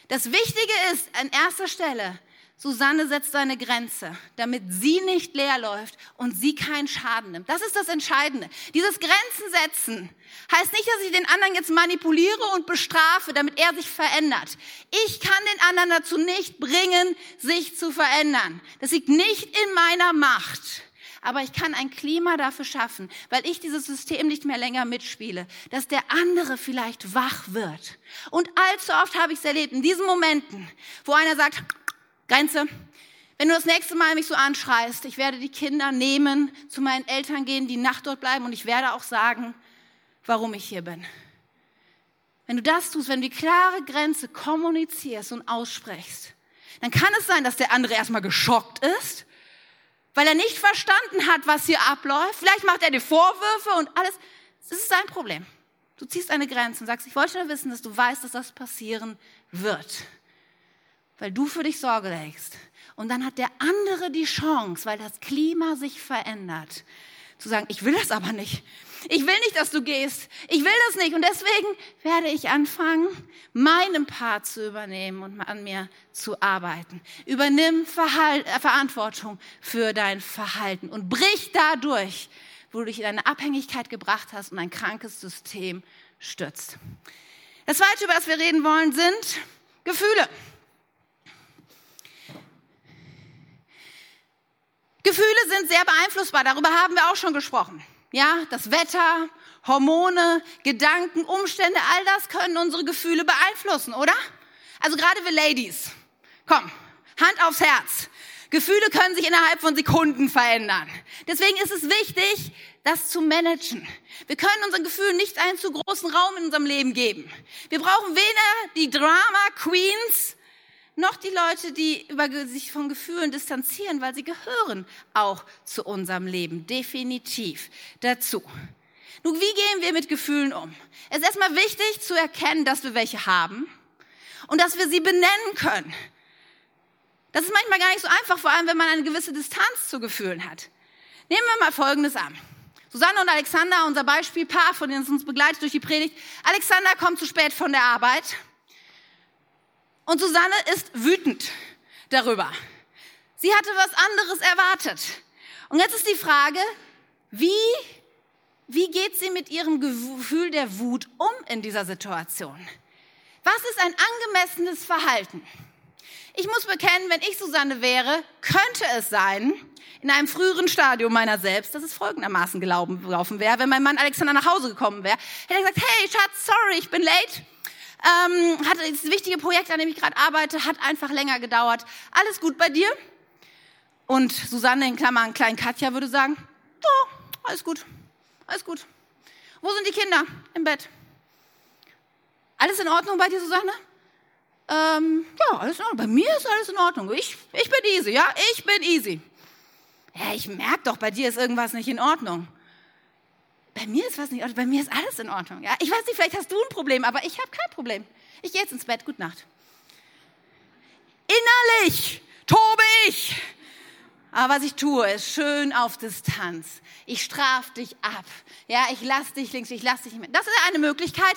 A: Das Wichtige ist an erster Stelle, Susanne setzt eine Grenze, damit sie nicht leer läuft und sie keinen Schaden nimmt. Das ist das Entscheidende. Dieses Grenzen setzen heißt nicht, dass ich den anderen jetzt manipuliere und bestrafe, damit er sich verändert. Ich kann den anderen dazu nicht bringen, sich zu verändern. Das liegt nicht in meiner Macht. Aber ich kann ein Klima dafür schaffen, weil ich dieses System nicht mehr länger mitspiele, dass der andere vielleicht wach wird. Und allzu oft habe ich es erlebt, in diesen Momenten, wo einer sagt, Grenze. Wenn du das nächste Mal mich so anschreist, ich werde die Kinder nehmen, zu meinen Eltern gehen, die Nacht dort bleiben und ich werde auch sagen, warum ich hier bin. Wenn du das tust, wenn du die klare Grenze kommunizierst und aussprichst, dann kann es sein, dass der andere erstmal geschockt ist, weil er nicht verstanden hat, was hier abläuft. Vielleicht macht er dir Vorwürfe und alles. Das ist sein Problem. Du ziehst eine Grenze und sagst, ich wollte nur wissen, dass du weißt, dass das passieren wird weil du für dich Sorge legst. Und dann hat der andere die Chance, weil das Klima sich verändert, zu sagen, ich will das aber nicht. Ich will nicht, dass du gehst. Ich will das nicht. Und deswegen werde ich anfangen, meinen Part zu übernehmen und an mir zu arbeiten. Übernimm Verhalt, äh, Verantwortung für dein Verhalten und brich dadurch, wo du dich in eine Abhängigkeit gebracht hast und ein krankes System stützt. Das Zweite, über das wir reden wollen, sind Gefühle. Gefühle sind sehr beeinflussbar, darüber haben wir auch schon gesprochen. Ja, das Wetter, Hormone, Gedanken, Umstände, all das können unsere Gefühle beeinflussen, oder? Also gerade wir Ladies. Komm, Hand aufs Herz. Gefühle können sich innerhalb von Sekunden verändern. Deswegen ist es wichtig, das zu managen. Wir können unseren Gefühlen nicht einen zu großen Raum in unserem Leben geben. Wir brauchen weder die Drama Queens noch die Leute, die über sich von Gefühlen distanzieren, weil sie gehören auch zu unserem Leben, definitiv dazu. Nun, wie gehen wir mit Gefühlen um? Es ist erstmal wichtig zu erkennen, dass wir welche haben und dass wir sie benennen können. Das ist manchmal gar nicht so einfach, vor allem wenn man eine gewisse Distanz zu Gefühlen hat. Nehmen wir mal Folgendes an. Susanne und Alexander, unser Beispielpaar, von denen es uns begleitet durch die Predigt. Alexander kommt zu spät von der Arbeit und Susanne ist wütend darüber. Sie hatte was anderes erwartet. Und jetzt ist die Frage, wie, wie geht sie mit ihrem Gefühl der Wut um in dieser Situation? Was ist ein angemessenes Verhalten? Ich muss bekennen, wenn ich Susanne wäre, könnte es sein, in einem früheren Stadium meiner selbst, dass es folgendermaßen gelaufen wäre, wenn mein Mann Alexander nach Hause gekommen wäre. Hätte er gesagt, hey Schatz, sorry, ich bin late ähm, hat das wichtige Projekt, an dem ich gerade arbeite, hat einfach länger gedauert. Alles gut bei dir? Und Susanne in Klammern, klein Katja würde sagen, oh, alles gut, alles gut. Wo sind die Kinder? Im Bett. Alles in Ordnung bei dir, Susanne? Ähm, ja, alles in Ordnung. Bei mir ist alles in Ordnung. Ich, ich bin easy, ja, ich bin easy. Ja, ich merke doch, bei dir ist irgendwas nicht in Ordnung. Bei mir ist was nicht Ordnung, bei mir ist alles in Ordnung. Ja, ich weiß nicht, vielleicht hast du ein Problem, aber ich habe kein Problem. Ich gehe jetzt ins Bett, gute Nacht. Innerlich tobe ich. Aber was ich tue, ist schön auf Distanz. Ich straf dich ab. Ja, ich lass dich links, ich lass dich mehr. Das ist eine Möglichkeit,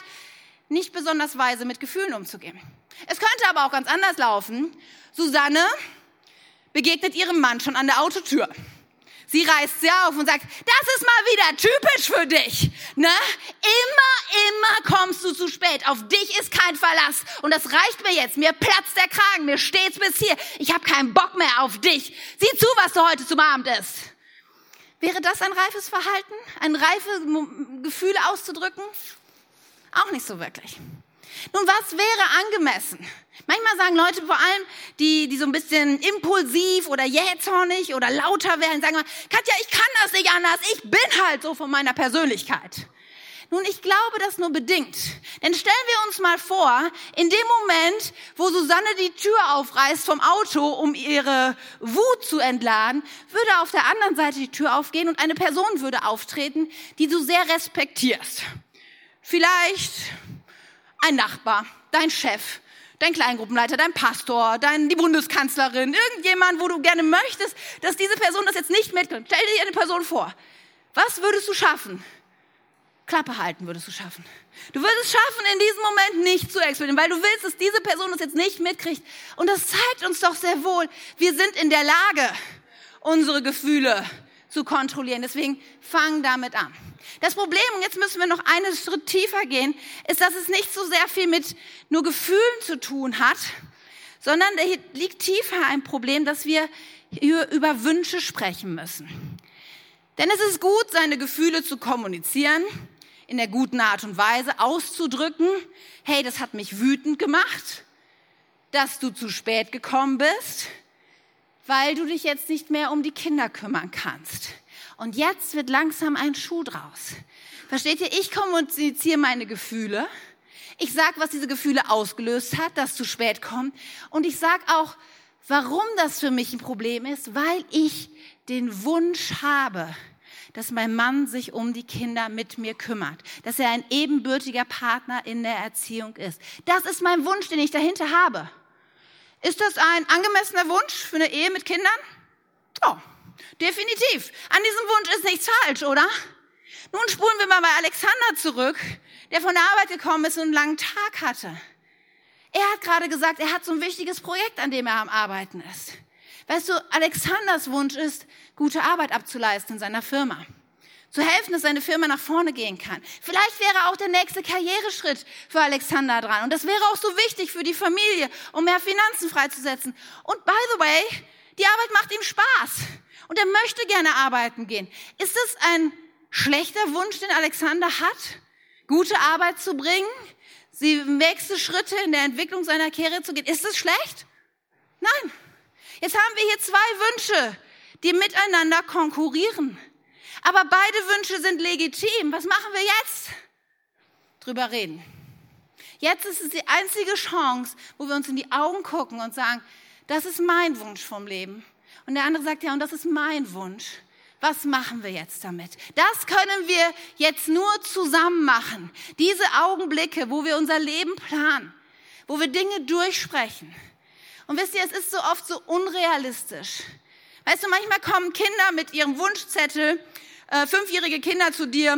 A: nicht besonders weise mit Gefühlen umzugehen. Es könnte aber auch ganz anders laufen. Susanne begegnet ihrem Mann schon an der Autotür. Sie reißt sie auf und sagt, das ist mal wieder typisch für dich. Ne? Immer, immer kommst du zu spät. Auf dich ist kein Verlass. Und das reicht mir jetzt. Mir platzt der Kragen. Mir steht's bis hier. Ich habe keinen Bock mehr auf dich. Sieh zu, was du heute zum Abend isst. Wäre das ein reifes Verhalten? Ein reifes Gefühle auszudrücken? Auch nicht so wirklich. Nun, was wäre angemessen? Manchmal sagen Leute, vor allem die, die so ein bisschen impulsiv oder jähzornig oder lauter werden, sagen mal, Katja, ich kann das nicht anders, ich bin halt so von meiner Persönlichkeit. Nun, ich glaube das nur bedingt. Denn stellen wir uns mal vor, in dem Moment, wo Susanne die Tür aufreißt vom Auto, um ihre Wut zu entladen, würde auf der anderen Seite die Tür aufgehen und eine Person würde auftreten, die du sehr respektierst. Vielleicht ein Nachbar, dein Chef, dein Kleingruppenleiter, dein Pastor, dein, die Bundeskanzlerin, irgendjemand, wo du gerne möchtest, dass diese Person das jetzt nicht mitkriegt. Stell dir eine Person vor. Was würdest du schaffen? Klappe halten würdest du schaffen. Du würdest es schaffen, in diesem Moment nicht zu explodieren, weil du willst, dass diese Person das jetzt nicht mitkriegt. Und das zeigt uns doch sehr wohl, wir sind in der Lage, unsere Gefühle zu kontrollieren. Deswegen fang damit an. Das Problem, und jetzt müssen wir noch einen Schritt tiefer gehen, ist, dass es nicht so sehr viel mit nur Gefühlen zu tun hat, sondern da liegt tiefer ein Problem, dass wir über Wünsche sprechen müssen. Denn es ist gut, seine Gefühle zu kommunizieren, in der guten Art und Weise auszudrücken, hey, das hat mich wütend gemacht, dass du zu spät gekommen bist, weil du dich jetzt nicht mehr um die Kinder kümmern kannst. Und jetzt wird langsam ein Schuh draus. Versteht ihr? Ich kommuniziere meine Gefühle. Ich sage, was diese Gefühle ausgelöst hat, dass zu spät kommt. Und ich sage auch, warum das für mich ein Problem ist, weil ich den Wunsch habe, dass mein Mann sich um die Kinder mit mir kümmert, dass er ein ebenbürtiger Partner in der Erziehung ist. Das ist mein Wunsch, den ich dahinter habe. Ist das ein angemessener Wunsch für eine Ehe mit Kindern? Ja, definitiv. An diesem Wunsch ist nichts falsch, oder? Nun spulen wir mal bei Alexander zurück, der von der Arbeit gekommen ist und einen langen Tag hatte. Er hat gerade gesagt, er hat so ein wichtiges Projekt, an dem er am Arbeiten ist. Weißt du, Alexanders Wunsch ist, gute Arbeit abzuleisten in seiner Firma zu helfen, dass seine Firma nach vorne gehen kann. Vielleicht wäre auch der nächste Karriereschritt für Alexander dran. Und das wäre auch so wichtig für die Familie, um mehr Finanzen freizusetzen. Und by the way, die Arbeit macht ihm Spaß. Und er möchte gerne arbeiten gehen. Ist es ein schlechter Wunsch, den Alexander hat, gute Arbeit zu bringen, sie nächste Schritte in der Entwicklung seiner Karriere zu gehen? Ist es schlecht? Nein. Jetzt haben wir hier zwei Wünsche, die miteinander konkurrieren. Aber beide Wünsche sind legitim. Was machen wir jetzt? Drüber reden. Jetzt ist es die einzige Chance, wo wir uns in die Augen gucken und sagen, das ist mein Wunsch vom Leben. Und der andere sagt, ja, und das ist mein Wunsch. Was machen wir jetzt damit? Das können wir jetzt nur zusammen machen. Diese Augenblicke, wo wir unser Leben planen, wo wir Dinge durchsprechen. Und wisst ihr, es ist so oft so unrealistisch. Weißt du, manchmal kommen Kinder mit ihrem Wunschzettel äh, fünfjährige Kinder zu dir,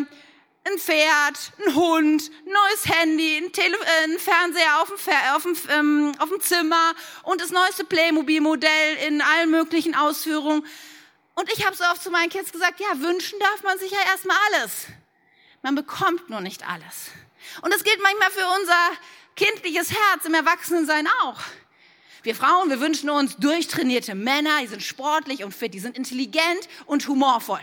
A: ein Pferd, ein Hund, neues Handy, ein, Tele äh, ein Fernseher auf dem, Fer auf, dem, ähm, auf dem Zimmer und das neueste Playmobil-Modell in allen möglichen Ausführungen. Und ich habe so oft zu meinen Kids gesagt, ja, wünschen darf man sich ja erstmal alles. Man bekommt nur nicht alles. Und das gilt manchmal für unser kindliches Herz im Erwachsenensein auch. Wir Frauen, wir wünschen uns durchtrainierte Männer, die sind sportlich und fit, die sind intelligent und humorvoll.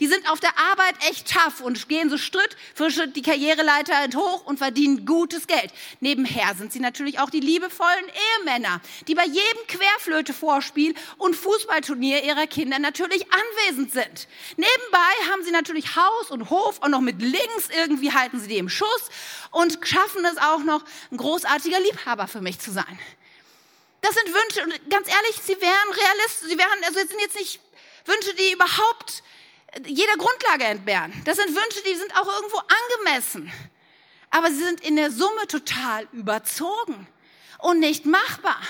A: Die sind auf der Arbeit echt tough und gehen so Schritt für Schritt die Karriereleiter hoch und verdienen gutes Geld. Nebenher sind sie natürlich auch die liebevollen Ehemänner, die bei jedem Querflöte-Vorspiel und Fußballturnier ihrer Kinder natürlich anwesend sind. Nebenbei haben sie natürlich Haus und Hof und noch mit links irgendwie halten sie die im Schuss und schaffen es auch noch, ein großartiger Liebhaber für mich zu sein. Das sind Wünsche und ganz ehrlich, sie wären realistisch, sie wären, also sind jetzt nicht Wünsche, die überhaupt jeder Grundlage entbehren. Das sind Wünsche, die sind auch irgendwo angemessen. Aber sie sind in der Summe total überzogen und nicht machbar.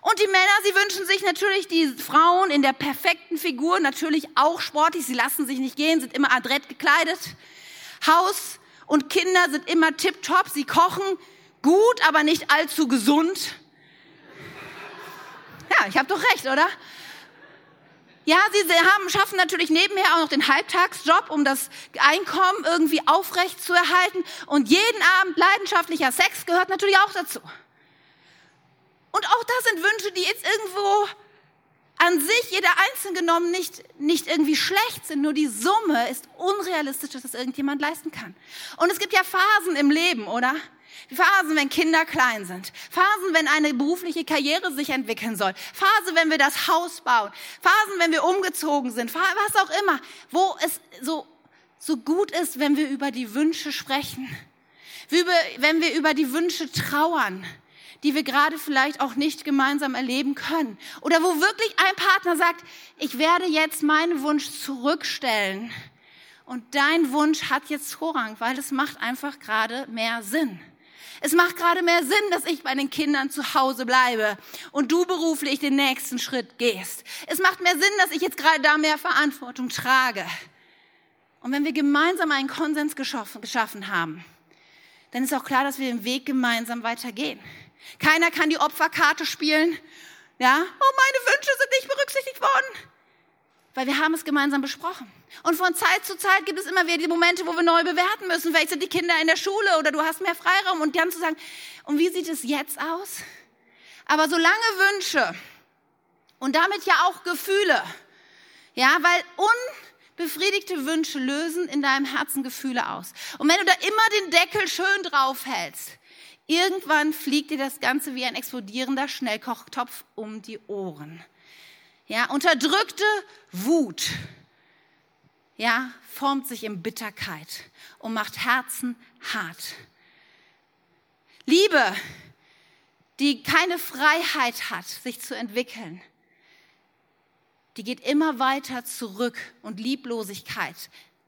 A: Und die Männer, sie wünschen sich natürlich die Frauen in der perfekten Figur, natürlich auch sportlich. Sie lassen sich nicht gehen, sind immer adrett gekleidet. Haus und Kinder sind immer tipptopp. Sie kochen gut, aber nicht allzu gesund. Ja, ich habe doch recht, oder? Ja, sie haben, schaffen natürlich nebenher auch noch den Halbtagsjob, um das Einkommen irgendwie aufrecht zu erhalten. Und jeden Abend leidenschaftlicher Sex gehört natürlich auch dazu. Und auch das sind Wünsche, die jetzt irgendwo an sich, jeder einzeln genommen, nicht, nicht irgendwie schlecht sind. Nur die Summe ist unrealistisch, dass das irgendjemand leisten kann. Und es gibt ja Phasen im Leben, oder? Phasen, wenn Kinder klein sind. Phasen, wenn eine berufliche Karriere sich entwickeln soll. Phase, wenn wir das Haus bauen. Phasen, wenn wir umgezogen sind. Was auch immer. Wo es so, so gut ist, wenn wir über die Wünsche sprechen. Wenn wir über die Wünsche trauern die wir gerade vielleicht auch nicht gemeinsam erleben können. Oder wo wirklich ein Partner sagt, ich werde jetzt meinen Wunsch zurückstellen und dein Wunsch hat jetzt Vorrang, weil es macht einfach gerade mehr Sinn. Es macht gerade mehr Sinn, dass ich bei den Kindern zu Hause bleibe und du beruflich den nächsten Schritt gehst. Es macht mehr Sinn, dass ich jetzt gerade da mehr Verantwortung trage. Und wenn wir gemeinsam einen Konsens geschaffen haben, dann ist auch klar, dass wir den Weg gemeinsam weitergehen. Keiner kann die Opferkarte spielen. Ja, oh, meine Wünsche sind nicht berücksichtigt worden. Weil wir haben es gemeinsam besprochen. Und von Zeit zu Zeit gibt es immer wieder die Momente, wo wir neu bewerten müssen. Vielleicht sind die Kinder in der Schule oder du hast mehr Freiraum und dann zu sagen, und wie sieht es jetzt aus? Aber solange Wünsche und damit ja auch Gefühle, ja, weil unbefriedigte Wünsche lösen in deinem Herzen Gefühle aus. Und wenn du da immer den Deckel schön drauf hältst, irgendwann fliegt dir das Ganze wie ein explodierender Schnellkochtopf um die Ohren. Ja, unterdrückte Wut, ja, formt sich in Bitterkeit und macht Herzen hart. Liebe, die keine Freiheit hat, sich zu entwickeln, die geht immer weiter zurück und Lieblosigkeit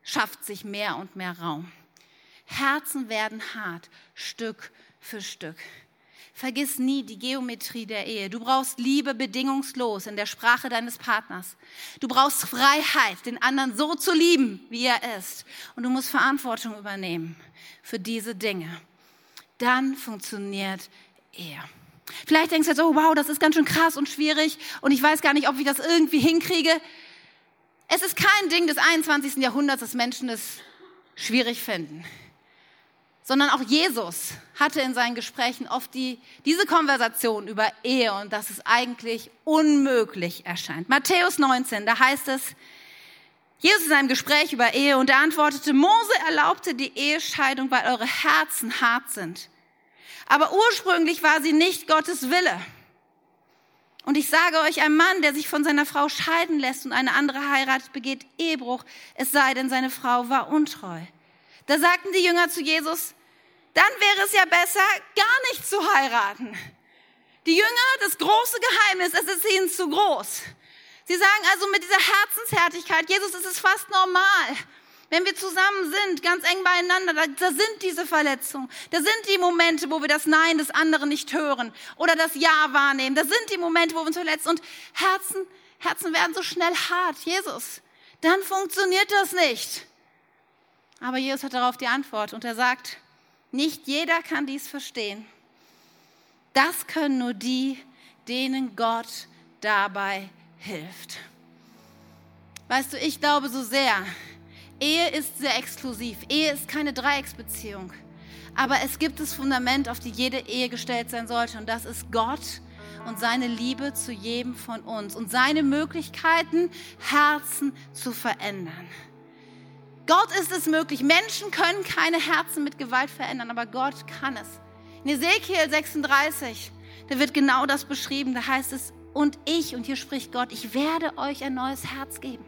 A: schafft sich mehr und mehr Raum. Herzen werden hart, Stück für Stück. Vergiss nie die Geometrie der Ehe. Du brauchst Liebe bedingungslos in der Sprache deines Partners. Du brauchst Freiheit, den anderen so zu lieben, wie er ist. Und du musst Verantwortung übernehmen für diese Dinge. Dann funktioniert Ehe. Vielleicht denkst du jetzt, oh wow, das ist ganz schön krass und schwierig und ich weiß gar nicht, ob ich das irgendwie hinkriege. Es ist kein Ding des 21. Jahrhunderts, dass Menschen es schwierig finden sondern auch Jesus hatte in seinen Gesprächen oft die, diese Konversation über Ehe und dass es eigentlich unmöglich erscheint. Matthäus 19, da heißt es, Jesus in einem Gespräch über Ehe und er antwortete, Mose erlaubte die Ehescheidung, weil eure Herzen hart sind. Aber ursprünglich war sie nicht Gottes Wille. Und ich sage euch, ein Mann, der sich von seiner Frau scheiden lässt und eine andere heiratet, begeht Ehebruch, es sei denn, seine Frau war untreu. Da sagten die Jünger zu Jesus, dann wäre es ja besser, gar nicht zu heiraten. Die Jünger, das große Geheimnis, es ist ihnen zu groß. Sie sagen also mit dieser Herzenshärtigkeit, Jesus, es ist fast normal. Wenn wir zusammen sind, ganz eng beieinander, da, da, sind diese Verletzungen. Da sind die Momente, wo wir das Nein des anderen nicht hören oder das Ja wahrnehmen. Da sind die Momente, wo wir uns verletzen. Und Herzen, Herzen werden so schnell hart. Jesus, dann funktioniert das nicht. Aber Jesus hat darauf die Antwort und er sagt, nicht jeder kann dies verstehen. Das können nur die, denen Gott dabei hilft. Weißt du, ich glaube so sehr, Ehe ist sehr exklusiv. Ehe ist keine Dreiecksbeziehung. Aber es gibt das Fundament, auf die jede Ehe gestellt sein sollte. Und das ist Gott und seine Liebe zu jedem von uns und seine Möglichkeiten, Herzen zu verändern. Gott ist es möglich. Menschen können keine Herzen mit Gewalt verändern, aber Gott kann es. In Ezekiel 36, da wird genau das beschrieben. Da heißt es, und ich, und hier spricht Gott, ich werde euch ein neues Herz geben.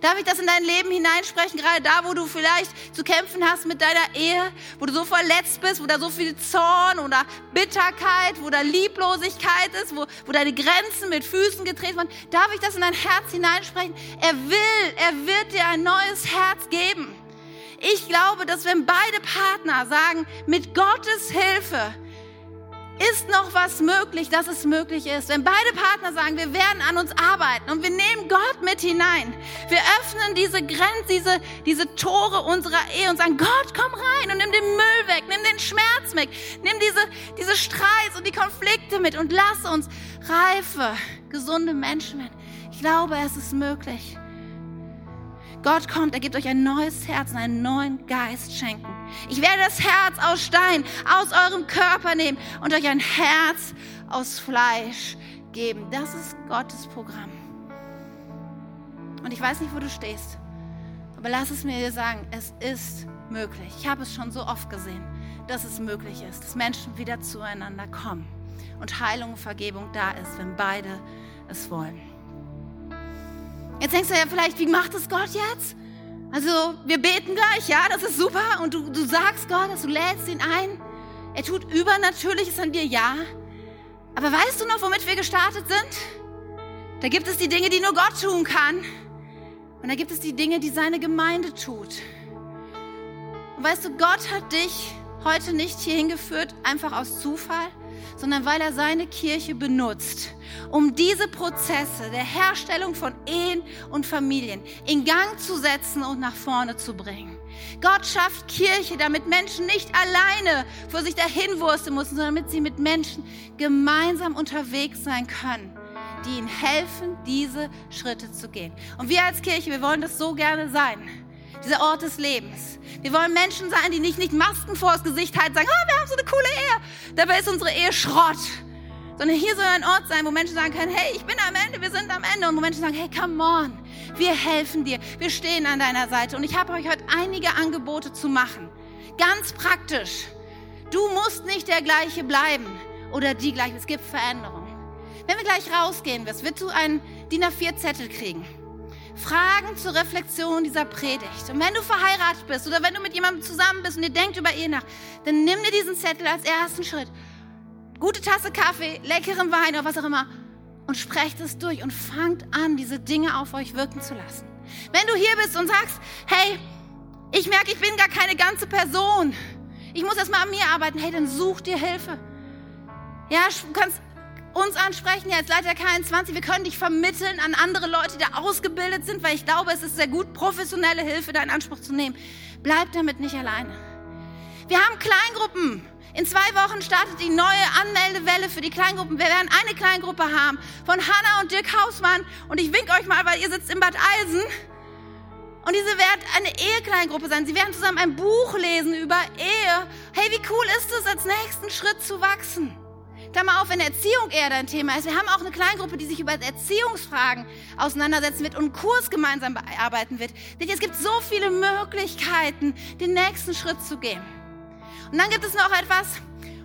A: Darf ich das in dein Leben hineinsprechen, gerade da, wo du vielleicht zu kämpfen hast mit deiner Ehe, wo du so verletzt bist, wo da so viel Zorn oder Bitterkeit, wo da Lieblosigkeit ist, wo, wo deine Grenzen mit Füßen getreten werden. Darf ich das in dein Herz hineinsprechen? Er will, er wird dir ein neues Herz geben. Ich glaube, dass wenn beide Partner sagen, mit Gottes Hilfe, ist noch was möglich, dass es möglich ist. Wenn beide Partner sagen, wir werden an uns arbeiten und wir nehmen Gott mit hinein. Wir öffnen diese Grenzen, diese, diese Tore unserer Ehe und sagen, Gott, komm rein und nimm den Müll weg, nimm den Schmerz weg, nimm diese, diese Streits und die Konflikte mit und lass uns reife, gesunde Menschen werden. Ich glaube, es ist möglich. Gott kommt, er gibt euch ein neues Herz und einen neuen Geist schenken. Ich werde das Herz aus Stein aus eurem Körper nehmen und euch ein Herz aus Fleisch geben. Das ist Gottes Programm. Und ich weiß nicht, wo du stehst, aber lass es mir dir sagen, es ist möglich. Ich habe es schon so oft gesehen, dass es möglich ist, dass Menschen wieder zueinander kommen und Heilung und Vergebung da ist, wenn beide es wollen. Jetzt denkst du ja vielleicht, wie macht es Gott jetzt? Also wir beten gleich, ja, das ist super. Und du, du sagst Gott, dass du lädst ihn ein. Er tut Übernatürliches an dir, ja. Aber weißt du noch, womit wir gestartet sind? Da gibt es die Dinge, die nur Gott tun kann. Und da gibt es die Dinge, die seine Gemeinde tut. Und weißt du, Gott hat dich heute nicht hierhin geführt, einfach aus Zufall, sondern weil er seine Kirche benutzt, um diese Prozesse der Herstellung von Ehen und Familien in Gang zu setzen und nach vorne zu bringen. Gott schafft Kirche, damit Menschen nicht alleine vor sich dahin wursten müssen, sondern damit sie mit Menschen gemeinsam unterwegs sein können, die ihnen helfen, diese Schritte zu gehen. Und wir als Kirche, wir wollen das so gerne sein dieser Ort des Lebens. Wir wollen Menschen sein, die nicht, nicht Masken vors Gesicht halten, sagen, oh, wir haben so eine coole Ehe. Dabei ist unsere Ehe Schrott. Sondern hier soll ein Ort sein, wo Menschen sagen können, hey, ich bin am Ende, wir sind am Ende. Und wo Menschen sagen, hey, come on, wir helfen dir, wir stehen an deiner Seite. Und ich habe euch heute einige Angebote zu machen. Ganz praktisch. Du musst nicht der gleiche bleiben oder die gleiche. Es gibt Veränderungen. Wenn wir gleich rausgehen wirst, du einen DIN A4-Zettel kriegen. Fragen zur Reflexion dieser Predigt. Und wenn du verheiratet bist oder wenn du mit jemandem zusammen bist und ihr denkt über Ehe nach, dann nimm dir diesen Zettel als ersten Schritt. Gute Tasse Kaffee, leckeren Wein oder was auch immer und sprecht es durch und fangt an, diese Dinge auf euch wirken zu lassen. Wenn du hier bist und sagst, hey, ich merke, ich bin gar keine ganze Person. Ich muss erst mal an mir arbeiten. Hey, dann such dir Hilfe. Ja, du kannst uns ansprechen, ja, als Leiter K21, wir können dich vermitteln an andere Leute, die da ausgebildet sind, weil ich glaube, es ist sehr gut, professionelle Hilfe da in Anspruch zu nehmen. Bleib damit nicht alleine. Wir haben Kleingruppen. In zwei Wochen startet die neue Anmeldewelle für die Kleingruppen. Wir werden eine Kleingruppe haben von Hanna und Dirk Hausmann. Und ich wink euch mal, weil ihr sitzt in Bad Eisen. Und diese wird eine Ehekleingruppe sein. Sie werden zusammen ein Buch lesen über Ehe. Hey, wie cool ist es, als nächsten Schritt zu wachsen? Klammer auf, wenn Erziehung eher dein Thema ist. Wir haben auch eine Kleingruppe, die sich über Erziehungsfragen auseinandersetzen wird und einen Kurs gemeinsam bearbeiten wird. Denn es gibt so viele Möglichkeiten, den nächsten Schritt zu gehen. Und dann gibt es noch etwas,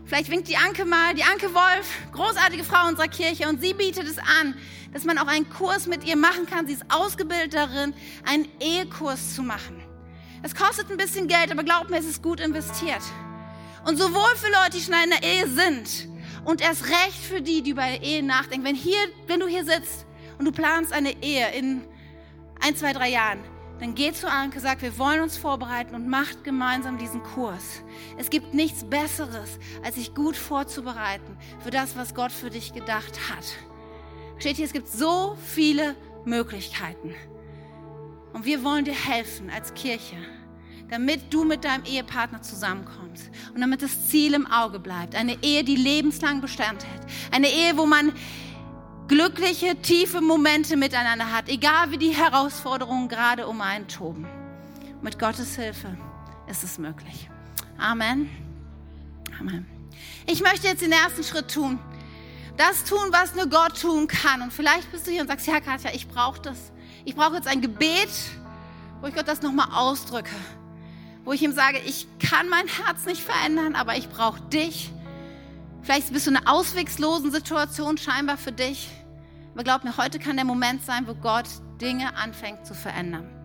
A: vielleicht winkt die Anke mal, die Anke Wolf, großartige Frau unserer Kirche, und sie bietet es an, dass man auch einen Kurs mit ihr machen kann. Sie ist ausgebildet darin, einen Ehekurs zu machen. Es kostet ein bisschen Geld, aber glaubt mir, es ist gut investiert. Und sowohl für Leute, die schon in der Ehe sind, und erst recht für die, die über Ehe nachdenken. Wenn, hier, wenn du hier sitzt und du planst eine Ehe in ein, zwei, drei Jahren, dann geh zu Anke, sag, wir wollen uns vorbereiten und macht gemeinsam diesen Kurs. Es gibt nichts Besseres, als sich gut vorzubereiten für das, was Gott für dich gedacht hat. Steht hier, es gibt so viele Möglichkeiten. Und wir wollen dir helfen als Kirche damit du mit deinem Ehepartner zusammenkommst und damit das Ziel im Auge bleibt. Eine Ehe, die lebenslang Bestand hat. Eine Ehe, wo man glückliche, tiefe Momente miteinander hat, egal wie die Herausforderungen gerade um einen toben. Mit Gottes Hilfe ist es möglich. Amen. Amen. Ich möchte jetzt den ersten Schritt tun. das tun, was nur Gott tun kann. Und vielleicht bist du hier und sagst, ja, Katja, ich brauche das. Ich brauche jetzt ein Gebet, wo ich Gott das nochmal ausdrücke. Wo ich ihm sage, ich kann mein Herz nicht verändern, aber ich brauche dich. Vielleicht bist du in einer auswegslosen Situation scheinbar für dich. Aber glaub mir, heute kann der Moment sein, wo Gott Dinge anfängt zu verändern.